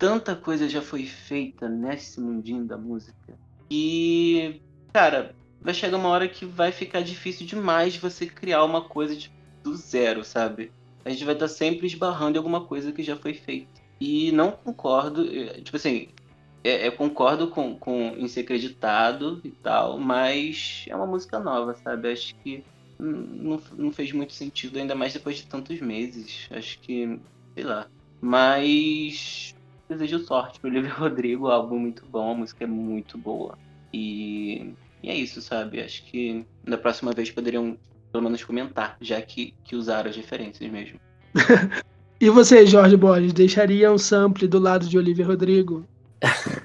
tanta coisa já foi feita nesse mundinho da música e, cara, vai chegar uma hora que vai ficar difícil demais você criar uma coisa de, do zero, sabe? A gente vai estar sempre esbarrando em alguma coisa que já foi feita. E não concordo, eh, tipo assim, é, eu concordo com, com em ser acreditado e tal, mas é uma música nova, sabe? Acho que não, não fez muito sentido, ainda mais depois de tantos meses. Acho que, sei lá. Mas desejo sorte pro Olivia (laughs) Rodrigo, o álbum é muito bom, a música é muito boa. E, e é isso, sabe? Acho que da próxima vez poderiam pelo menos comentar, já que, que usaram as referências mesmo. (laughs) e você, Jorge Borges, deixaria um sample do lado de Olivia Rodrigo? (laughs)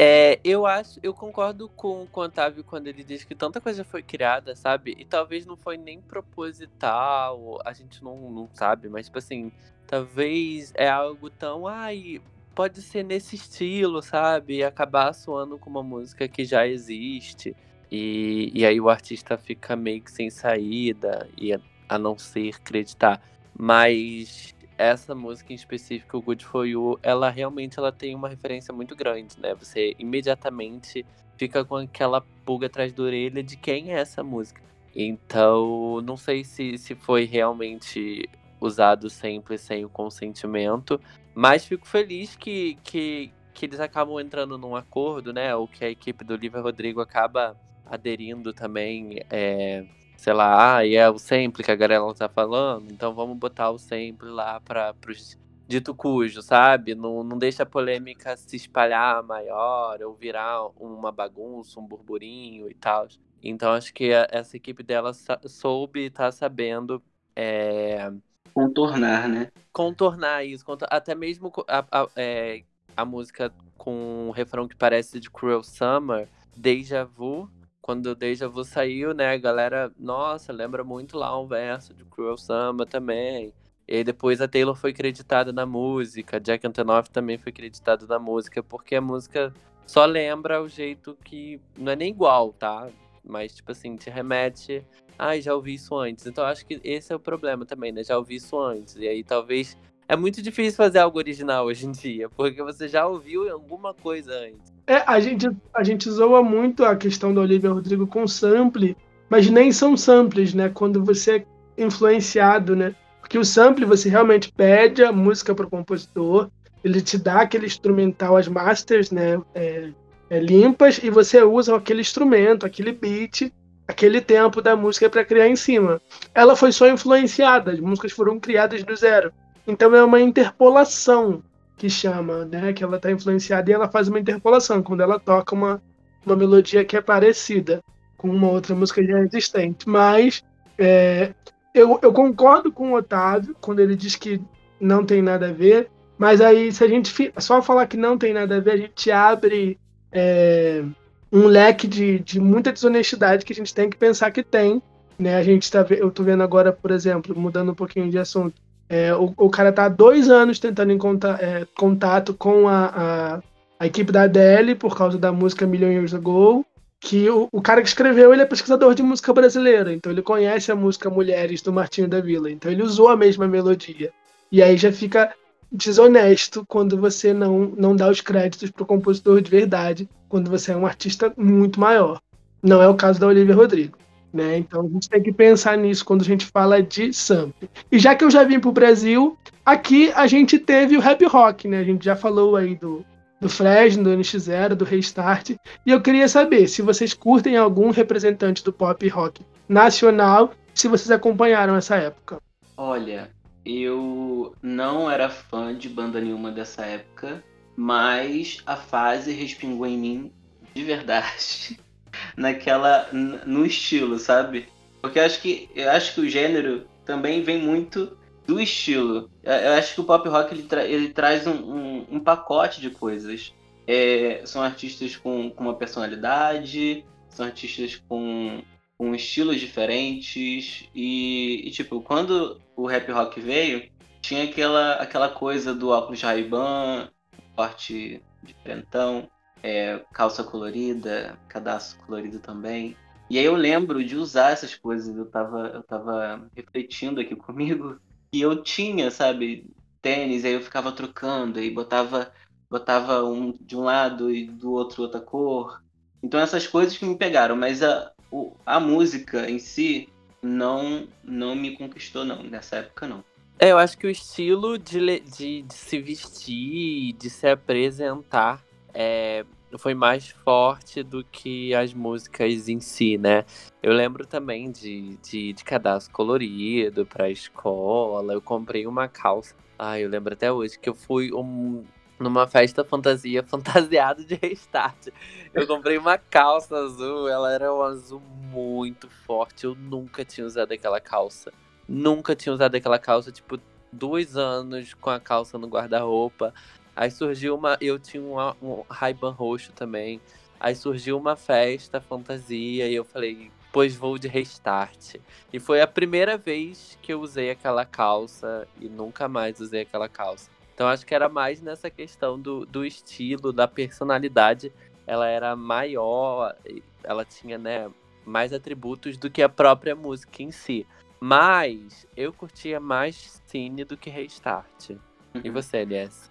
É, eu acho, eu concordo com, com o Otávio quando ele diz que tanta coisa foi criada, sabe? E talvez não foi nem proposital, a gente não, não sabe, mas tipo assim, talvez é algo tão, ai, pode ser nesse estilo, sabe? E acabar soando com uma música que já existe. E, e aí o artista fica meio que sem saída, e a, a não ser acreditar. Mas essa música em específico, Good For You, ela realmente ela tem uma referência muito grande, né? Você imediatamente fica com aquela pulga atrás da orelha de quem é essa música. Então, não sei se, se foi realmente usado sempre sem o consentimento, mas fico feliz que, que, que eles acabam entrando num acordo, né? Ou que a equipe do Olivia Rodrigo acaba aderindo também é, sei lá, ah, e é o sample que a galera tá falando, então vamos botar o sample lá para os dito cujo, sabe? Não, não deixa a polêmica se espalhar maior ou virar uma bagunça, um burburinho e tal. Então acho que a, essa equipe dela soube e tá sabendo é... contornar, né? Contornar isso, até mesmo a, a, é, a música com um refrão que parece de Cruel Summer, Deja Vu, quando o Deja Vu saiu, né, a galera, nossa, lembra muito lá um verso de Cruel Samba também. E depois a Taylor foi creditada na música, Jack Antonoff também foi creditado na música, porque a música só lembra o jeito que não é nem igual, tá? Mas tipo assim, te remete, ai, ah, já ouvi isso antes. Então acho que esse é o problema também, né? Já ouvi isso antes. E aí talvez é muito difícil fazer algo original hoje em dia, porque você já ouviu alguma coisa antes. É, a gente, a gente zoa muito a questão da Olivia Rodrigo com sample, mas nem são samples, né? Quando você é influenciado, né? Porque o sample você realmente pede a música para o compositor, ele te dá aquele instrumental, as masters, né? É, é, limpas, e você usa aquele instrumento, aquele beat, aquele tempo da música para criar em cima. Ela foi só influenciada, as músicas foram criadas do zero. Então é uma interpolação que chama, né? Que ela está influenciada e ela faz uma interpolação quando ela toca uma, uma melodia que é parecida com uma outra música já existente. Mas é, eu, eu concordo com o Otávio quando ele diz que não tem nada a ver. Mas aí, se a gente só falar que não tem nada a ver, a gente abre é, um leque de, de muita desonestidade que a gente tem que pensar que tem. Né? A gente tá, eu estou vendo agora, por exemplo, mudando um pouquinho de assunto, é, o, o, cara tá há dois anos tentando encontrar é, contato com a, a, a, equipe da Adele por causa da música Million Years Ago. Que o, o, cara que escreveu ele é pesquisador de música brasileira, então ele conhece a música Mulheres do Martinho da Vila, então ele usou a mesma melodia. E aí já fica desonesto quando você não, não dá os créditos pro compositor de verdade, quando você é um artista muito maior. Não é o caso da Olivia Rodrigo. Né? Então a gente tem que pensar nisso quando a gente fala de sample. E já que eu já vim para o Brasil, aqui a gente teve o rap rock, né? A gente já falou aí do, do Fresno, do NX0, do Restart. E eu queria saber se vocês curtem algum representante do pop rock nacional, se vocês acompanharam essa época. Olha, eu não era fã de banda nenhuma dessa época, mas a fase respingou em mim de verdade. (laughs) naquela no estilo, sabe? Porque eu acho que eu acho que o gênero também vem muito do estilo. Eu acho que o pop rock ele, tra ele traz um, um, um, pacote de coisas. É, são artistas com, com, uma personalidade, são artistas com, com estilos diferentes e, e, tipo quando o rap rock veio tinha aquela aquela coisa do óculos Ray-Ban, corte diferentão é, calça colorida, cadastro colorido também. E aí eu lembro de usar essas coisas, eu tava, eu tava refletindo aqui (laughs) comigo, e eu tinha, sabe, tênis, aí eu ficava trocando, e botava, botava um de um lado e do outro outra cor. Então essas coisas que me pegaram, mas a, o, a música em si não, não me conquistou não, nessa época não. É, eu acho que o estilo de, de, de se vestir, de se apresentar, é, foi mais forte do que as músicas em si, né? Eu lembro também de, de, de cadastro colorido pra escola. Eu comprei uma calça. Ai, eu lembro até hoje que eu fui um, numa festa fantasia (laughs) fantasiado de restart. Eu comprei uma calça azul, ela era um azul muito forte. Eu nunca tinha usado aquela calça. Nunca tinha usado aquela calça, tipo, dois anos com a calça no guarda-roupa. Aí surgiu uma. Eu tinha um, um Ray-Ban roxo também. Aí surgiu uma festa, fantasia, e eu falei, pois vou de restart. E foi a primeira vez que eu usei aquela calça e nunca mais usei aquela calça. Então acho que era mais nessa questão do, do estilo, da personalidade. Ela era maior, ela tinha, né, mais atributos do que a própria música em si. Mas eu curtia mais Cine do que Restart. E você, Elias?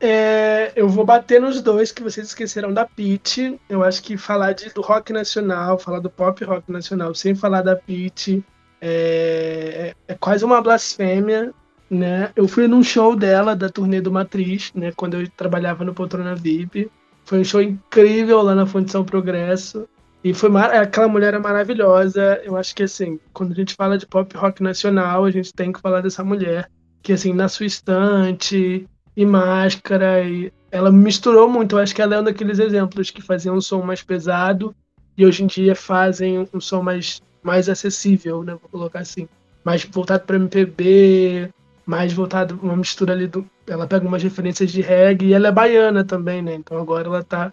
É, eu vou bater nos dois que vocês esqueceram da Pete. Eu acho que falar de, do rock nacional, falar do pop rock nacional sem falar da Pete é, é, é quase uma blasfêmia. Né? Eu fui num show dela, da turnê do Matriz, né? quando eu trabalhava no Poltrona VIP. Foi um show incrível lá na Fundição Progresso. E foi aquela mulher é maravilhosa. Eu acho que assim, quando a gente fala de pop rock nacional, a gente tem que falar dessa mulher que assim na sua estante e máscara e ela misturou muito. Eu acho que ela é um daqueles exemplos que faziam um som mais pesado e hoje em dia fazem um som mais mais acessível, né? Vou colocar assim, mais voltado para MPB, mais voltado uma mistura ali do. Ela pega umas referências de reggae e ela é baiana também, né? Então agora ela tá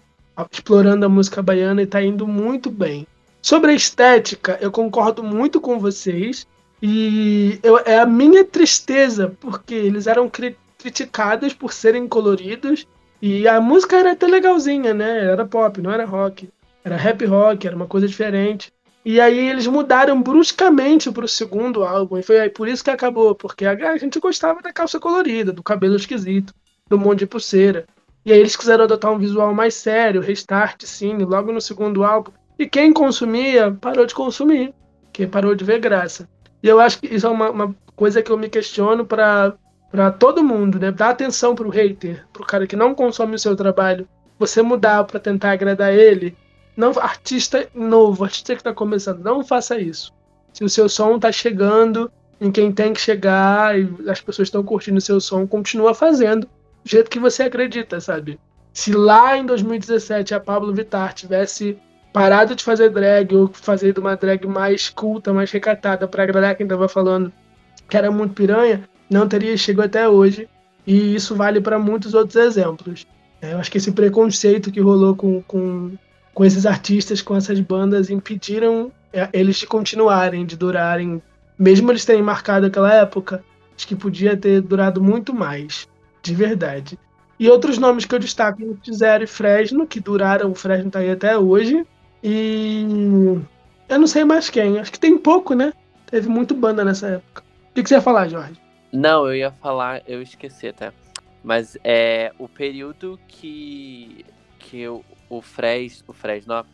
explorando a música baiana e tá indo muito bem. Sobre a estética, eu concordo muito com vocês. E eu, é a minha tristeza, porque eles eram cri criticados por serem coloridos. E a música era até legalzinha, né? Era pop, não era rock. Era rap rock, era uma coisa diferente. E aí eles mudaram bruscamente para o segundo álbum. E foi aí por isso que acabou. Porque a gente gostava da calça colorida, do cabelo esquisito, do monte de pulseira. E aí eles quiseram adotar um visual mais sério, restart, sim, logo no segundo álbum. E quem consumia parou de consumir, que parou de ver graça. E eu acho que isso é uma, uma coisa que eu me questiono para para todo mundo, né? Dar atenção pro hater, pro cara que não consome o seu trabalho. Você mudar para tentar agradar ele, não artista novo, artista que tá começando, não faça isso. Se o seu som tá chegando em quem tem que chegar e as pessoas estão curtindo o seu som, continua fazendo do jeito que você acredita, sabe? Se lá em 2017 a Pablo Vittar tivesse parado de fazer drag ou fazer uma drag mais culta, mais recatada para agradar quem tava falando que era muito piranha, não teria chegado até hoje. E isso vale para muitos outros exemplos. É, eu acho que esse preconceito que rolou com, com, com esses artistas, com essas bandas, impediram é, eles de continuarem, de durarem. Mesmo eles terem marcado aquela época, acho que podia ter durado muito mais de verdade. E outros nomes que eu destaco, Zero e Fresno, que duraram, o Fresno tá aí até hoje. E eu não sei mais quem, acho que tem pouco, né? Teve muito banda nessa época. O que, que você ia falar, Jorge? Não, eu ia falar, eu esqueci até. Mas é o período que, que o, o Fres, o Fresno,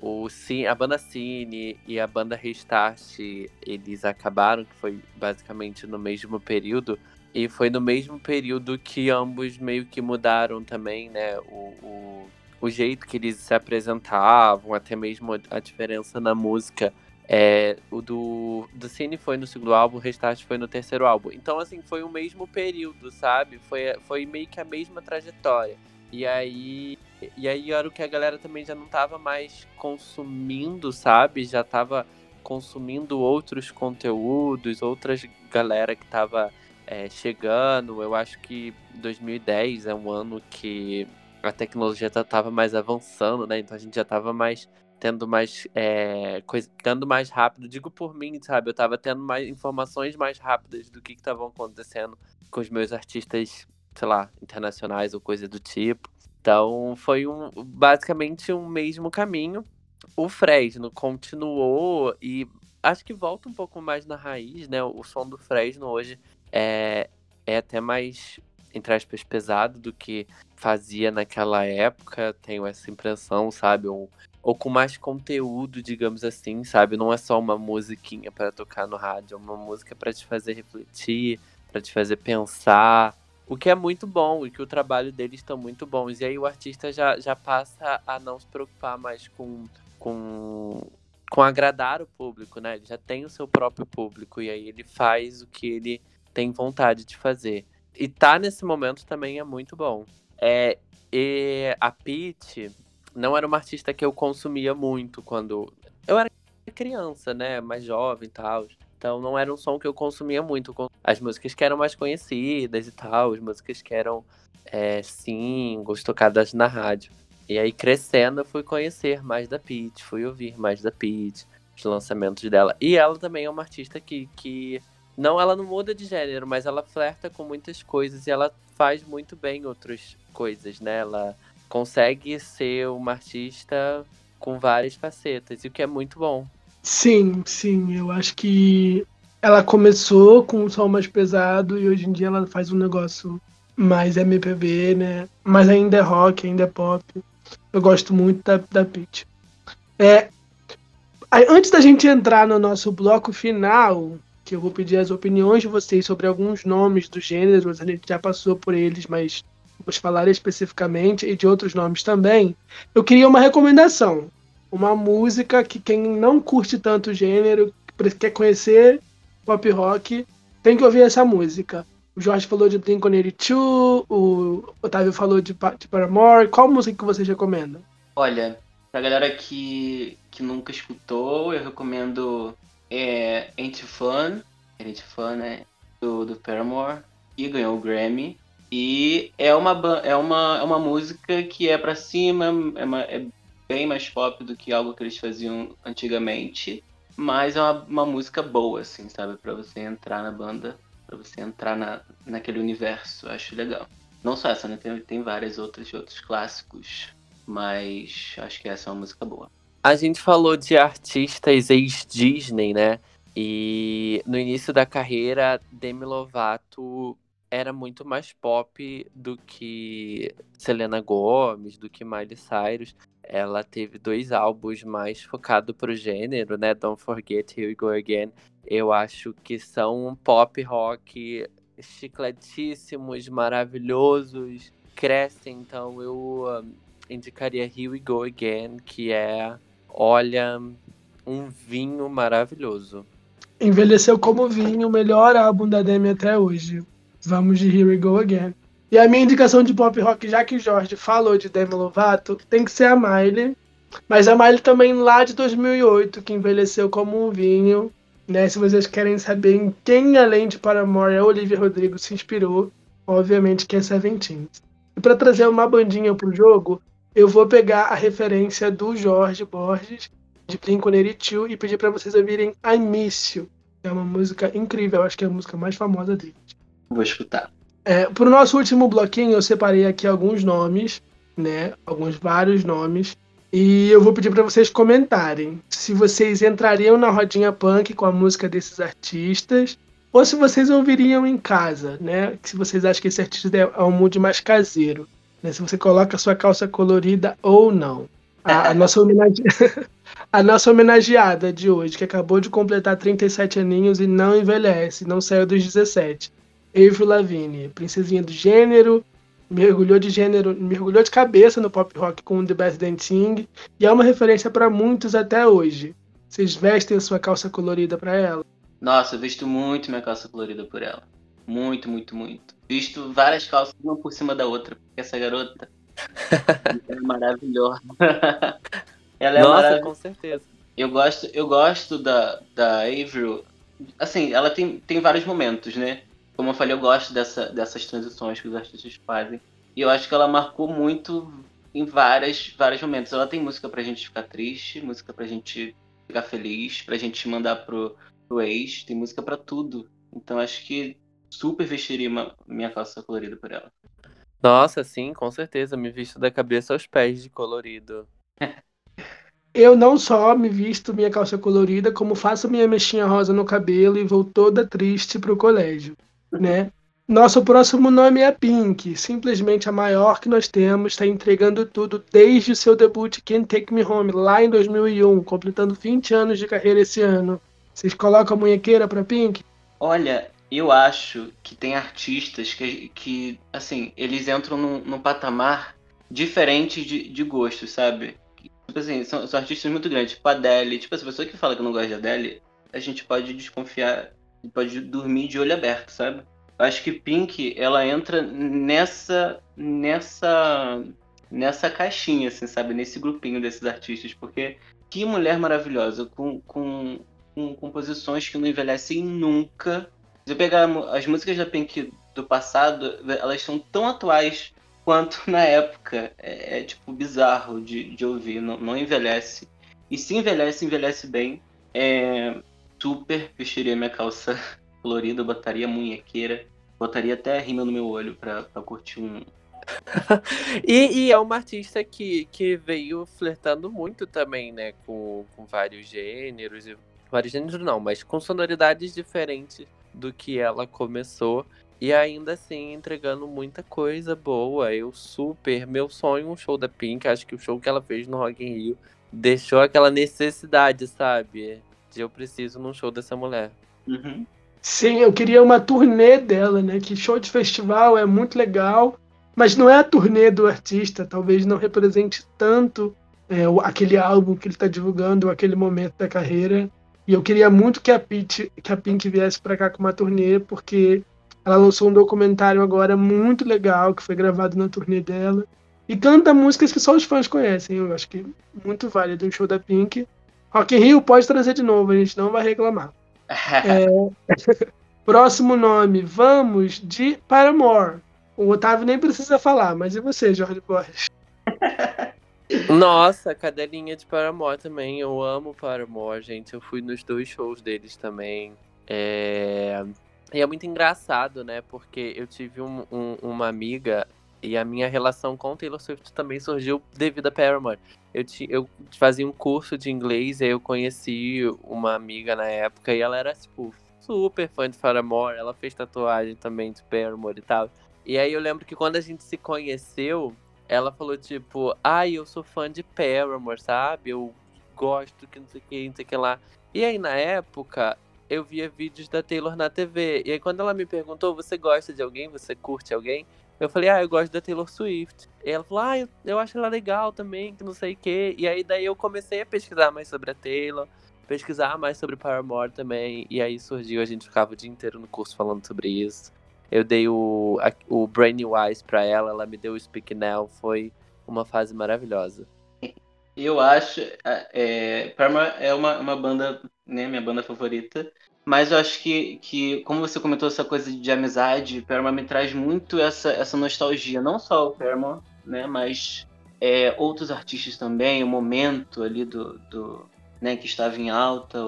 o Cine, a banda Cine e a banda Restart, eles acabaram, que foi basicamente no mesmo período. E foi no mesmo período que ambos meio que mudaram também, né? O, o, o jeito que eles se apresentavam, até mesmo a diferença na música. É, o do, do Cine foi no segundo álbum, o Restart foi no terceiro álbum. Então, assim, foi o mesmo período, sabe? Foi, foi meio que a mesma trajetória. E aí, e aí era o que a galera também já não tava mais consumindo, sabe? Já tava consumindo outros conteúdos, outras galera que tava é, chegando. Eu acho que 2010 é um ano que a tecnologia estava mais avançando, né? Então a gente já estava mais tendo mais é, coisa, tendo mais rápido. Digo por mim, sabe? Eu estava tendo mais informações mais rápidas do que estavam acontecendo com os meus artistas, sei lá, internacionais ou coisa do tipo. Então foi um basicamente um mesmo caminho. O Fresno continuou e acho que volta um pouco mais na raiz, né? O som do Fresno hoje é, é até mais, entre aspas, pesado do que fazia naquela época, tenho essa impressão, sabe? Ou com mais conteúdo, digamos assim, sabe? Não é só uma musiquinha para tocar no rádio, é uma música para te fazer refletir, para te fazer pensar. O que é muito bom e que o trabalho deles está muito bons. E aí o artista já, já passa a não se preocupar mais com, com, com agradar o público, né? Ele já tem o seu próprio público e aí ele faz o que ele tem vontade de fazer. E tá nesse momento também é muito bom. É, e a Pete não era uma artista que eu consumia muito quando eu era criança, né? Mais jovem e tal. Então não era um som que eu consumia muito. As músicas que eram mais conhecidas e tal, as músicas que eram é, singles tocadas na rádio. E aí, crescendo, eu fui conhecer mais da Pete, fui ouvir mais da Pete, os lançamentos dela. E ela também é uma artista que, que não, ela não muda de gênero, mas ela flerta com muitas coisas e ela faz muito bem outras coisas, né? Ela consegue ser uma artista com várias facetas, e o que é muito bom. Sim, sim, eu acho que ela começou com um som mais pesado e hoje em dia ela faz um negócio mais MPB, né? Mas ainda é rock, ainda é pop. Eu gosto muito da, da Peach. É, antes da gente entrar no nosso bloco final, que eu vou pedir as opiniões de vocês sobre alguns nomes dos gêneros, a gente já passou por eles, mas vamos falar especificamente, e de outros nomes também, eu queria uma recomendação. Uma música que quem não curte tanto o gênero, quer conhecer pop rock, tem que ouvir essa música. O Jorge falou de Blink-182, o Otávio falou de, de Paramore. Qual música que vocês recomendam? Olha, pra galera que, que nunca escutou, eu recomendo é, Ain't Fun, Ain't Fun, né? Do, do Paramore, que ganhou o Grammy. E é uma, é uma, é uma música que é para cima, é, uma, é, bem mais pop do que algo que eles faziam antigamente. Mas é uma, uma música boa, assim, sabe? para você entrar na banda, para você entrar na, naquele universo. Eu acho legal. Não só essa, né? Tem, tem várias outras, outros clássicos. Mas acho que essa é uma música boa. A gente falou de artistas ex-Disney, né? E no início da carreira, Demi Lovato era muito mais pop do que Selena Gomez, do que Miley Cyrus. Ela teve dois álbuns mais focados pro gênero, né? Don't Forget Here We Go Again. Eu acho que são pop rock chicletíssimos, maravilhosos, crescem. Então eu indicaria Here We Go Again, que é, olha, um vinho maravilhoso. Envelheceu como vinho, o melhor álbum da Demi até hoje. Vamos de Here We Go Again. E a minha indicação de pop rock, já que Jorge falou de Demi Lovato, tem que ser a Miley. Mas a Miley também lá de 2008, que envelheceu como um vinho. Né? Se vocês querem saber em quem, além de Paramore, a Olivia Rodrigo se inspirou, obviamente que é Seventeen. E para trazer uma bandinha pro jogo, eu vou pegar a referência do Jorge Borges, de Blink-182, e pedir para vocês ouvirem I Miss You. É uma música incrível, acho que é a música mais famosa dele. Vou escutar. É, Para o nosso último bloquinho, eu separei aqui alguns nomes, né? Alguns vários nomes. E eu vou pedir para vocês comentarem se vocês entrariam na rodinha punk com a música desses artistas ou se vocês ouviriam em casa, né? Se vocês acham que esse artista é um mood mais caseiro, né? Se você coloca sua calça colorida ou não. A, a nossa homenage... (laughs) a nossa homenageada de hoje, que acabou de completar 37 aninhos e não envelhece, não saiu dos 17. Avril Lavigne, princesinha do gênero, mergulhou de gênero, mergulhou de cabeça no pop rock com The Best Dancing e é uma referência para muitos até hoje. Vocês vestem a sua calça colorida para ela? Nossa, eu visto muito minha calça colorida por ela. Muito, muito, muito. Visto várias calças uma por cima da outra, porque essa garota (laughs) é maravilhosa. (laughs) ela é Nossa, maravilhosa. com certeza. Eu gosto, eu gosto da, da Avril. Assim, ela tem, tem vários momentos, né? Como eu falei, eu gosto dessa, dessas transições que os artistas fazem. E eu acho que ela marcou muito em várias, vários momentos. Ela tem música pra gente ficar triste, música pra gente ficar feliz, pra gente mandar pro, pro ex, tem música para tudo. Então acho que super vestiria uma, minha calça colorida por ela. Nossa, sim, com certeza. Me visto da cabeça aos pés de colorido. (laughs) Eu não só me visto minha calça colorida, como faço minha mexinha rosa no cabelo e vou toda triste pro colégio né? Nosso próximo nome é Pink, simplesmente a maior que nós temos, está entregando tudo desde o seu debut Can't Take Me Home, lá em 2001, completando 20 anos de carreira esse ano. Vocês colocam a munhequeira para Pink? Olha, eu acho que tem artistas que, que assim, eles entram num, num patamar diferente de, de gosto, sabe? Tipo assim, são, são artistas muito grandes, tipo a Adele. Tipo, essa pessoa que fala que não gosta de Adele, a gente pode desconfiar pode dormir de olho aberto, sabe? Acho que Pink, ela entra nessa nessa nessa caixinha, assim, sabe? Nesse grupinho desses artistas, porque que mulher maravilhosa, com, com, com composições que não envelhecem nunca. Se eu pegar as músicas da Pink do passado, elas são tão atuais quanto (laughs) na época. É, é tipo bizarro de, de ouvir, não, não envelhece. E se envelhece, envelhece bem. É, super vestiria minha calça (laughs) colorida, botaria munhequeira, botaria até rima no meu olho pra, pra curtir um. (laughs) e, e, é uma artista que, que veio flertando muito também, né? Com, com vários gêneros. Vários gêneros não, mas com sonoridades diferentes do que ela começou. E ainda assim entregando muita coisa boa. Eu super. Meu sonho um show da Pink. Acho que o show que ela fez no Rock in Rio deixou aquela necessidade, sabe? De eu preciso num show dessa mulher. Uhum. Sim, eu queria uma turnê dela, né? Que show de festival é muito legal, mas não é a turnê do artista, talvez não represente tanto é, aquele álbum que ele está divulgando, aquele momento da carreira. E eu queria muito que a, Pete, que a Pink viesse para cá com uma turnê, porque ela lançou um documentário agora muito legal, que foi gravado na turnê dela. E canta músicas que só os fãs conhecem. Eu acho que muito válido um show da Pink. Rock in Rio pode trazer de novo, a gente não vai reclamar. (laughs) é... (laughs) Próximo nome, vamos de Paramore. O Otávio nem precisa falar, mas e você, Jorge Borges? (laughs) Nossa, cadelinha de Paramore também. Eu amo Paramore, gente. Eu fui nos dois shows deles também. É... E é muito engraçado, né? Porque eu tive um, um, uma amiga e a minha relação com Taylor Swift também surgiu devido a Paramore. Eu, eu fazia um curso de inglês e eu conheci uma amiga na época e ela era, tipo, super fã de Paramore. Ela fez tatuagem também de Paramore e tal. E aí eu lembro que quando a gente se conheceu, ela falou, tipo, ai, ah, eu sou fã de Paramore, sabe? Eu gosto que não sei o que, não sei o que lá. E aí na época, eu via vídeos da Taylor na TV. E aí quando ela me perguntou, você gosta de alguém? Você curte alguém? Eu falei, ah, eu gosto da Taylor Swift. E ela falou, ah, eu, eu acho ela legal também, que não sei o quê. E aí daí eu comecei a pesquisar mais sobre a Taylor, pesquisar mais sobre Paramore também. E aí surgiu, a gente ficava o dia inteiro no curso falando sobre isso. Eu dei o, o Brainy Wise pra ela, ela me deu o Speak Now, foi uma fase maravilhosa. Eu acho, é, é Paramore é uma, uma banda, né, minha banda favorita. Mas eu acho que, que, como você comentou essa coisa de amizade, Paramore me traz muito essa, essa nostalgia. Não só o Paramore, né? Mas é, outros artistas também, o momento ali do, do né, que estava em alta,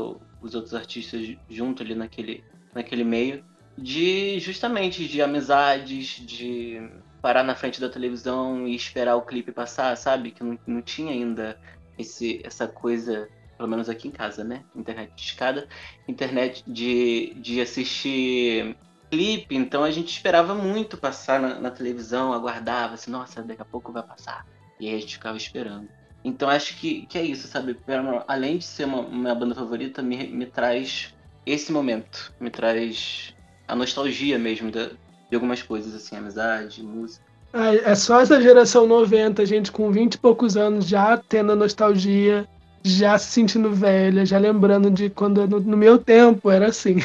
os outros artistas junto ali naquele, naquele meio. De justamente de amizades, de parar na frente da televisão e esperar o clipe passar, sabe? Que não, não tinha ainda esse, essa coisa pelo menos aqui em casa, né? Internet de escada, internet de, de assistir clipe, então a gente esperava muito passar na, na televisão, aguardava, assim, nossa, daqui a pouco vai passar. E aí a gente ficava esperando. Então acho que, que é isso, sabe? Além de ser uma, banda favorita, me, me traz esse momento, me traz a nostalgia mesmo de, de algumas coisas, assim, amizade, música. É só essa geração 90, gente com 20 e poucos anos já tendo a nostalgia já se sentindo velha, já lembrando de quando no, no meu tempo era assim.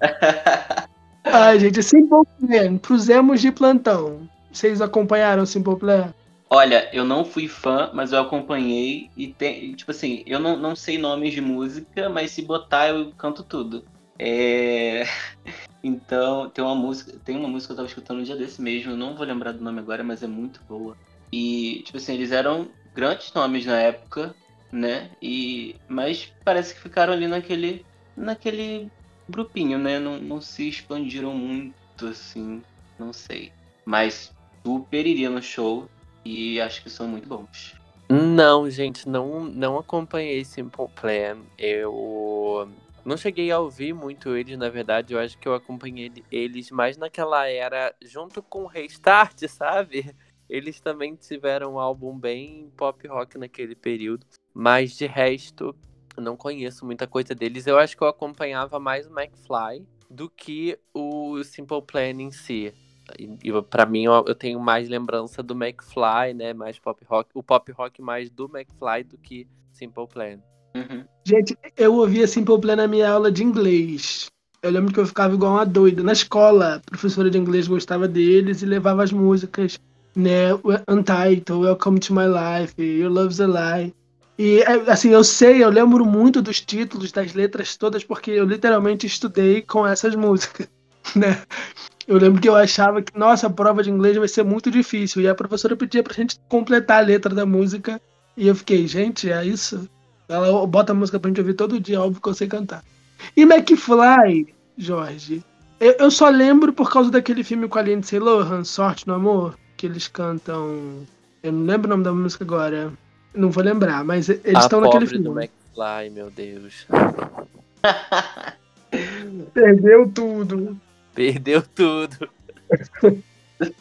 (laughs) Ai, gente, Simple Plan, pros emos de plantão. Vocês acompanharam Simple Plan? Olha, eu não fui fã, mas eu acompanhei e tem, tipo assim, eu não, não sei nomes de música, mas se botar eu canto tudo. É... (laughs) Então, tem uma música, tem uma música que eu tava escutando um dia desse mesmo, eu não vou lembrar do nome agora, mas é muito boa. E, tipo assim, eles eram grandes nomes na época, né? E mas parece que ficaram ali naquele naquele grupinho, né? Não, não se expandiram muito assim, não sei. Mas super iria no show e acho que são muito bons. Não, gente, não não acompanhei Simple Plan. Eu não cheguei a ouvir muito eles, na verdade. Eu acho que eu acompanhei eles mais naquela era junto com Restart, (laughs) sabe? Eles também tiveram um álbum bem pop rock naquele período. Mas de resto, não conheço muita coisa deles. Eu acho que eu acompanhava mais o McFly do que o Simple Plan em si. E, para mim, eu, eu, tenho mais lembrança do McFly, né? Mais pop rock. O pop rock mais do McFly do que Simple Plan. Uhum. Gente, eu ouvia Simple Plan na minha aula de inglês. Eu lembro que eu ficava igual uma doida. Na escola, a professora de inglês gostava deles e levava as músicas, né? Untitled, Welcome to My Life, Your Love's a Lie. E, é, assim, eu sei, eu lembro muito dos títulos, das letras todas, porque eu literalmente estudei com essas músicas. (laughs) né? Eu lembro que eu achava que, nossa, a prova de inglês vai ser muito difícil. E a professora pedia pra gente completar a letra da música. E eu fiquei, gente, é isso? Ela bota a música pra gente ouvir todo dia, óbvio que eu sei cantar. E McFly, Jorge, eu, eu só lembro por causa daquele filme com a Lindsay Lohan, Sorte no Amor, que eles cantam. Eu não lembro o nome da música agora. Não vou lembrar, mas eles a estão naquele pobre do filme. McFly, meu Deus. (laughs) Perdeu tudo. Perdeu tudo.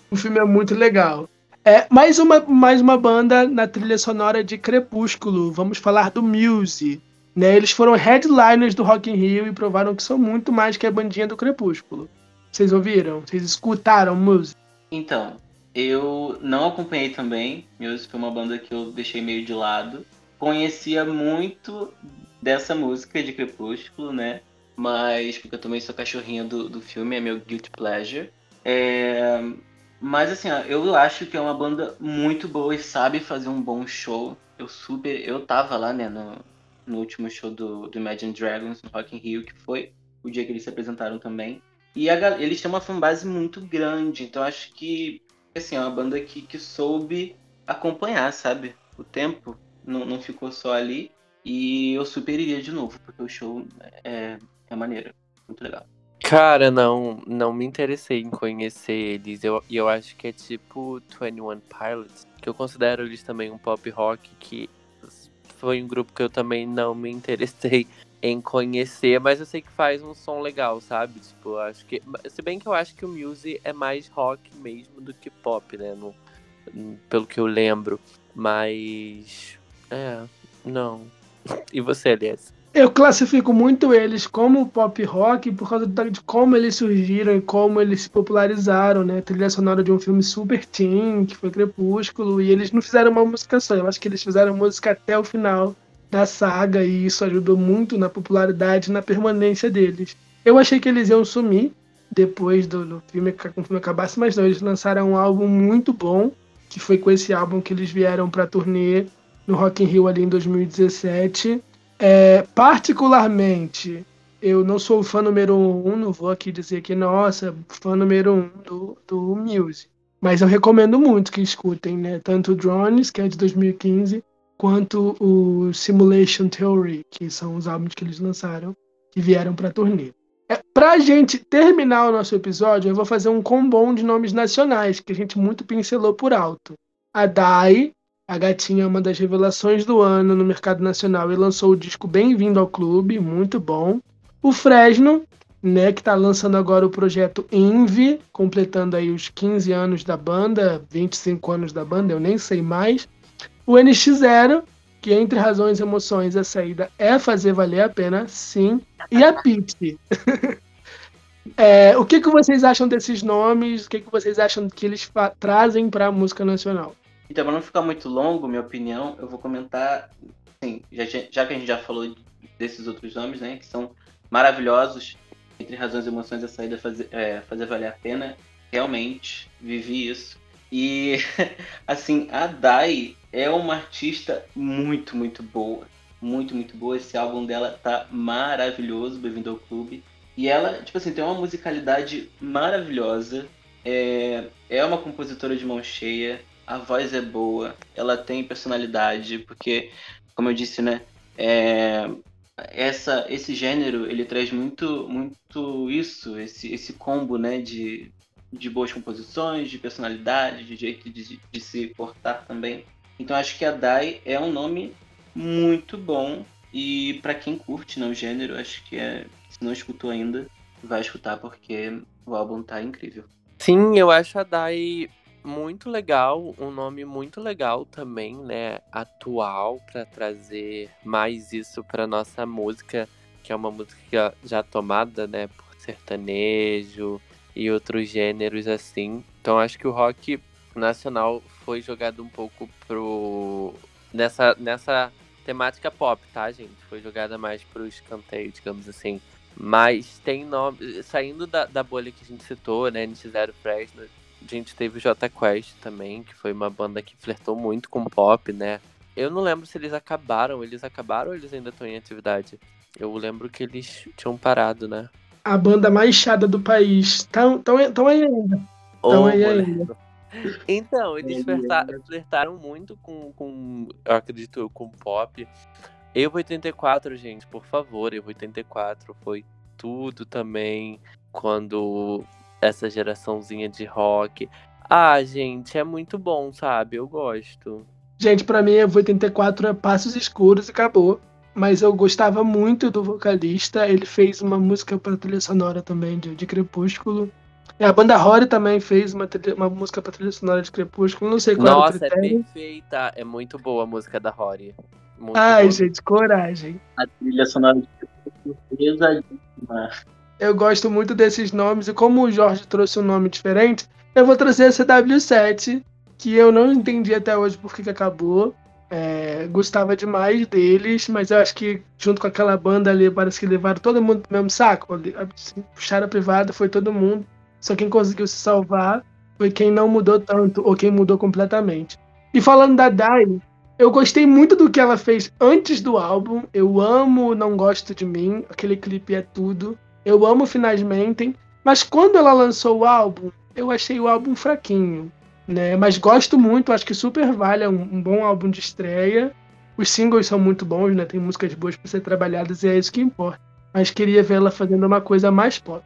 O filme é muito legal. É, mais uma, mais uma banda na trilha sonora de Crepúsculo. Vamos falar do Muse. Né? Eles foram headliners do Rock in Rio e provaram que são muito mais que a bandinha do Crepúsculo. Vocês ouviram? Vocês escutaram Muse? Então, eu não acompanhei também. Muse foi uma banda que eu deixei meio de lado. Conhecia muito dessa música de Crepúsculo, né? Mas, porque eu também sou cachorrinha do, do filme, é meu guilty pleasure. É, mas assim, ó, eu acho que é uma banda muito boa e sabe fazer um bom show. Eu super. Eu tava lá, né, no, no último show do, do Imagine Dragons no Rock in Rio, que foi o dia que eles se apresentaram também. E a eles têm uma fanbase muito grande, então acho que assim, é uma banda que, que soube acompanhar, sabe? O tempo não, não ficou só ali. E eu super iria de novo, porque o show é, é maneiro. Muito legal. Cara, não, não me interessei em conhecer eles. Eu, eu acho que é tipo 21 Pilots, que eu considero eles também um pop rock, que foi um grupo que eu também não me (laughs) interessei em conhecer, mas eu sei que faz um som legal, sabe? Tipo, acho que. Se bem que eu acho que o Muse é mais rock mesmo do que pop, né? No, pelo que eu lembro. Mas. É, não. E você, aliás? Eu classifico muito eles como pop rock por causa de como eles surgiram e como eles se popularizaram, né? Trilha sonora de um filme super teen, que foi Crepúsculo, e eles não fizeram uma música só, eu acho que eles fizeram música até o final da saga e isso ajudou muito na popularidade e na permanência deles. Eu achei que eles iam sumir depois do, do filme, que o filme acabasse, mas não, eles lançaram um álbum muito bom, que foi com esse álbum que eles vieram pra turnê no Rock in Rio ali em 2017. É, particularmente, eu não sou o fã número um, não vou aqui dizer que, nossa, fã número um do, do Muse. Mas eu recomendo muito que escutem, né? Tanto Drones, que é de 2015, quanto o Simulation Theory, que são os álbuns que eles lançaram, que vieram pra turnê. É, pra gente terminar o nosso episódio, eu vou fazer um combom de nomes nacionais, que a gente muito pincelou por alto. A Dai, a gatinha é uma das revelações do ano no mercado nacional e lançou o disco Bem-vindo ao Clube, muito bom. O Fresno, né, que está lançando agora o projeto Envy, completando aí os 15 anos da banda, 25 anos da banda, eu nem sei mais. O NX0, que entre razões e emoções a saída é fazer valer a pena, sim. E a Pixie. (laughs) É, o que, que vocês acham desses nomes? O que, que vocês acham que eles trazem para a música nacional? Então, para não ficar muito longo, minha opinião, eu vou comentar, assim, já, já que a gente já falou desses outros nomes, né, que são maravilhosos, entre razões e emoções, a saída fazer, é, fazer valer a pena, realmente, vivi isso. E, (laughs) assim, a Dai é uma artista muito, muito boa, muito, muito boa, esse álbum dela tá maravilhoso, Bem-vindo ao Clube, e ela, tipo assim, tem uma musicalidade maravilhosa, é, é uma compositora de mão cheia, a voz é boa, ela tem personalidade, porque, como eu disse, né, é, essa, esse gênero, ele traz muito, muito isso, esse, esse combo, né, de, de boas composições, de personalidade, de jeito de, de se portar também. Então acho que a Dai é um nome muito bom e para quem curte né, o gênero, acho que é, se não escutou ainda, vai escutar porque o álbum tá incrível. Sim, eu acho a Dai muito legal, um nome muito legal também, né? Atual para trazer mais isso para nossa música, que é uma música já tomada, né, por sertanejo e outros gêneros assim. Então acho que o rock nacional foi jogado um pouco pro nessa nessa temática pop, tá, gente? Foi jogada mais pro escanteio, digamos assim. Mas tem nome. Saindo da, da bolha que a gente citou, né? NX0 Fresno, a gente teve o J Quest também, que foi uma banda que flertou muito com pop, né? Eu não lembro se eles acabaram. Eles acabaram ou eles ainda estão em atividade? Eu lembro que eles tinham parado, né? A banda mais chata do país. Tão, tão, tão aí ainda. Tão Ô, aí moleque. ainda. Então, eles é. flertaram muito com, com, eu acredito, com pop. Eu 84, gente, por favor, eu 84 foi tudo também quando essa geraçãozinha de rock. Ah, gente, é muito bom, sabe? Eu gosto. Gente, pra mim, a 84 é Passos Escuros e acabou. Mas eu gostava muito do vocalista. Ele fez uma música pra trilha sonora também de, de Crepúsculo. E a banda Rory também fez uma, trilha- uma música pra trilha sonora de Crepúsculo. Não sei qual Nossa, é o critério. perfeita. É muito boa a música da Rory. Muito Ai, boa. gente, coragem. A trilha sonora de pesadíssima. Eu gosto muito desses nomes. E como o Jorge trouxe um nome diferente, eu vou trazer a CW7, que eu não entendi até hoje por que que acabou. É, gostava demais deles, mas eu acho que junto com aquela banda ali, parece que levaram todo mundo pro mesmo saco. Assim, puxaram a privada, foi todo mundo. Só quem conseguiu se salvar foi quem não mudou tanto, ou quem mudou completamente. E falando da Dai, eu gostei muito do que ela fez antes do álbum. Eu amo Não Gosto de Mim, aquele clipe é tudo. Eu amo Finais Mentem. Mas quando ela lançou o álbum, eu achei o álbum fraquinho. Né? Mas gosto muito, acho que super vale, é um, um bom álbum de estreia. Os singles são muito bons, né? Tem músicas boas para ser trabalhadas e é isso que importa. Mas queria ver ela fazendo uma coisa mais pop.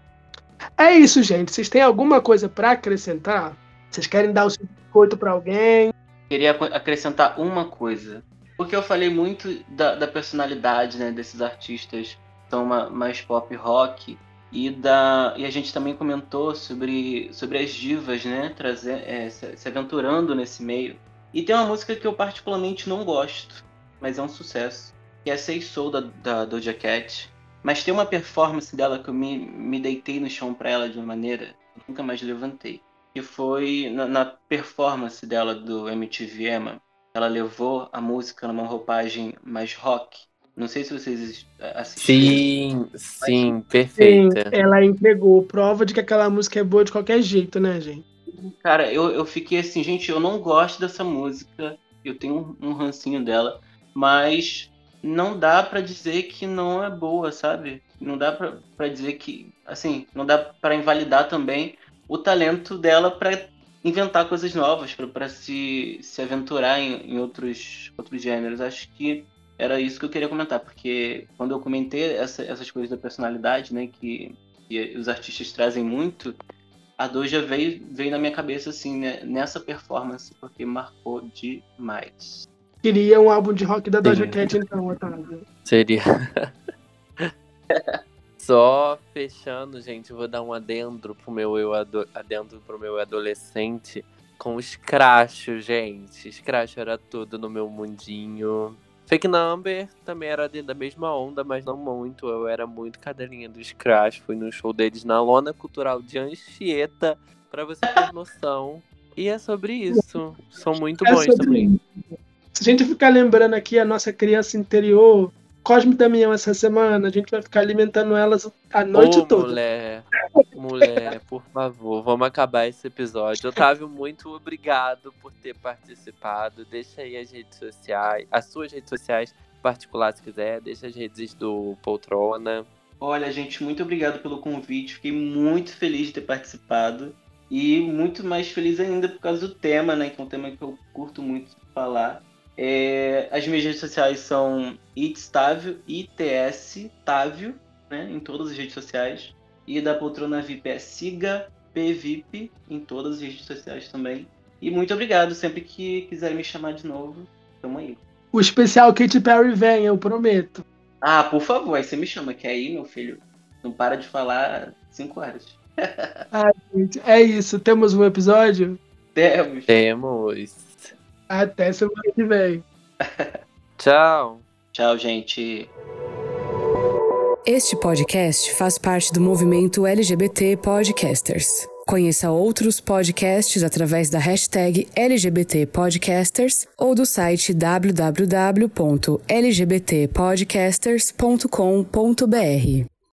É isso, gente. Vocês têm alguma coisa para acrescentar? Vocês querem dar o seu biscoito para alguém? Queria ac- acrescentar uma coisa. Porque eu falei muito da, da personalidade né, desses artistas são ma- mais pop rock. E, da, e a gente também comentou sobre, sobre as divas, né? Trazer, é, se, aventurando nesse meio. E tem uma música que eu particularmente não gosto, mas é um sucesso. Que é Say Soul da, da Doja Cat. Mas tem uma performance dela que eu me, me deitei no chão pra ela de uma maneira que nunca mais levantei. Que foi na, na performance dela do MTV Emma. Ela levou a música numa roupagem mais rock. Não sei se vocês assistiram. Sim, sim, perfeita. ela entregou prova de que aquela música é boa de qualquer jeito, né, gente? Cara, eu, eu fiquei assim, gente, eu não gosto dessa música. Eu tenho um, um rancinho dela. Mas não dá pra dizer que não é boa, sabe? Não dá pra, pra dizer que. Assim, não dá pra invalidar também o talento dela pra inventar coisas novas, pra, pra se, se aventurar em, em outros, outros gêneros. Acho que era isso que eu queria comentar, porque quando eu comentei essa- essas coisas da personalidade, né, que, que os artistas trazem muito, a Doja veio, veio na minha cabeça, assim, né, nessa performance, porque marcou demais. Queria um álbum de rock da Doja. Cat, então, Otávio. Seria. (laughs) Só fechando, gente, eu vou dar um adendo pro meu eu, ado... adendo pro meu adolescente com os crachos, gente. Scratch era tudo no meu mundinho. Fake Number também era dentro da mesma onda, mas não muito. Eu era muito cadelinha do Scratch. Fui no show deles na Lona Cultural de Anchieta, pra você ter (laughs) noção. E é sobre isso. São muito É bons sobre também. Se a gente ficar lembrando aqui a nossa criança interior, Cosme e Damião essa semana, a gente vai ficar alimentando elas a noite Ô, toda. mulher, mulher, por favor, vamos acabar esse episódio. Otávio, muito obrigado por ter participado. Deixa aí as redes sociais, as suas redes sociais particulares se quiser, deixa as redes do Poltrona. Olha, gente, muito obrigado pelo convite. Fiquei muito feliz de ter participado. E muito mais feliz ainda por causa do tema, né? Que é um tema que eu curto muito falar. É, as minhas redes sociais são itstávio, ITS Távio, né? Em todas as redes sociais. E da Poltrona VIP é siga PVIP em todas as redes sociais também. E muito obrigado. Sempre que quiserem me chamar de novo, tamo aí. O especial Katy Perry vem, eu prometo. Ah, por favor, aí você me chama, que aí, meu filho, não para de falar cinco horas. (laughs) Gente, É isso, temos um episódio? Temos. Temos. Até semana que vem. (laughs) Tchau. Tchau, gente. Este podcast faz parte do movimento LGBT Podcasters. Conheça outros podcasts através da hashtag LGBT Podcasters ou do site www.lgbtpodcasters.com.br.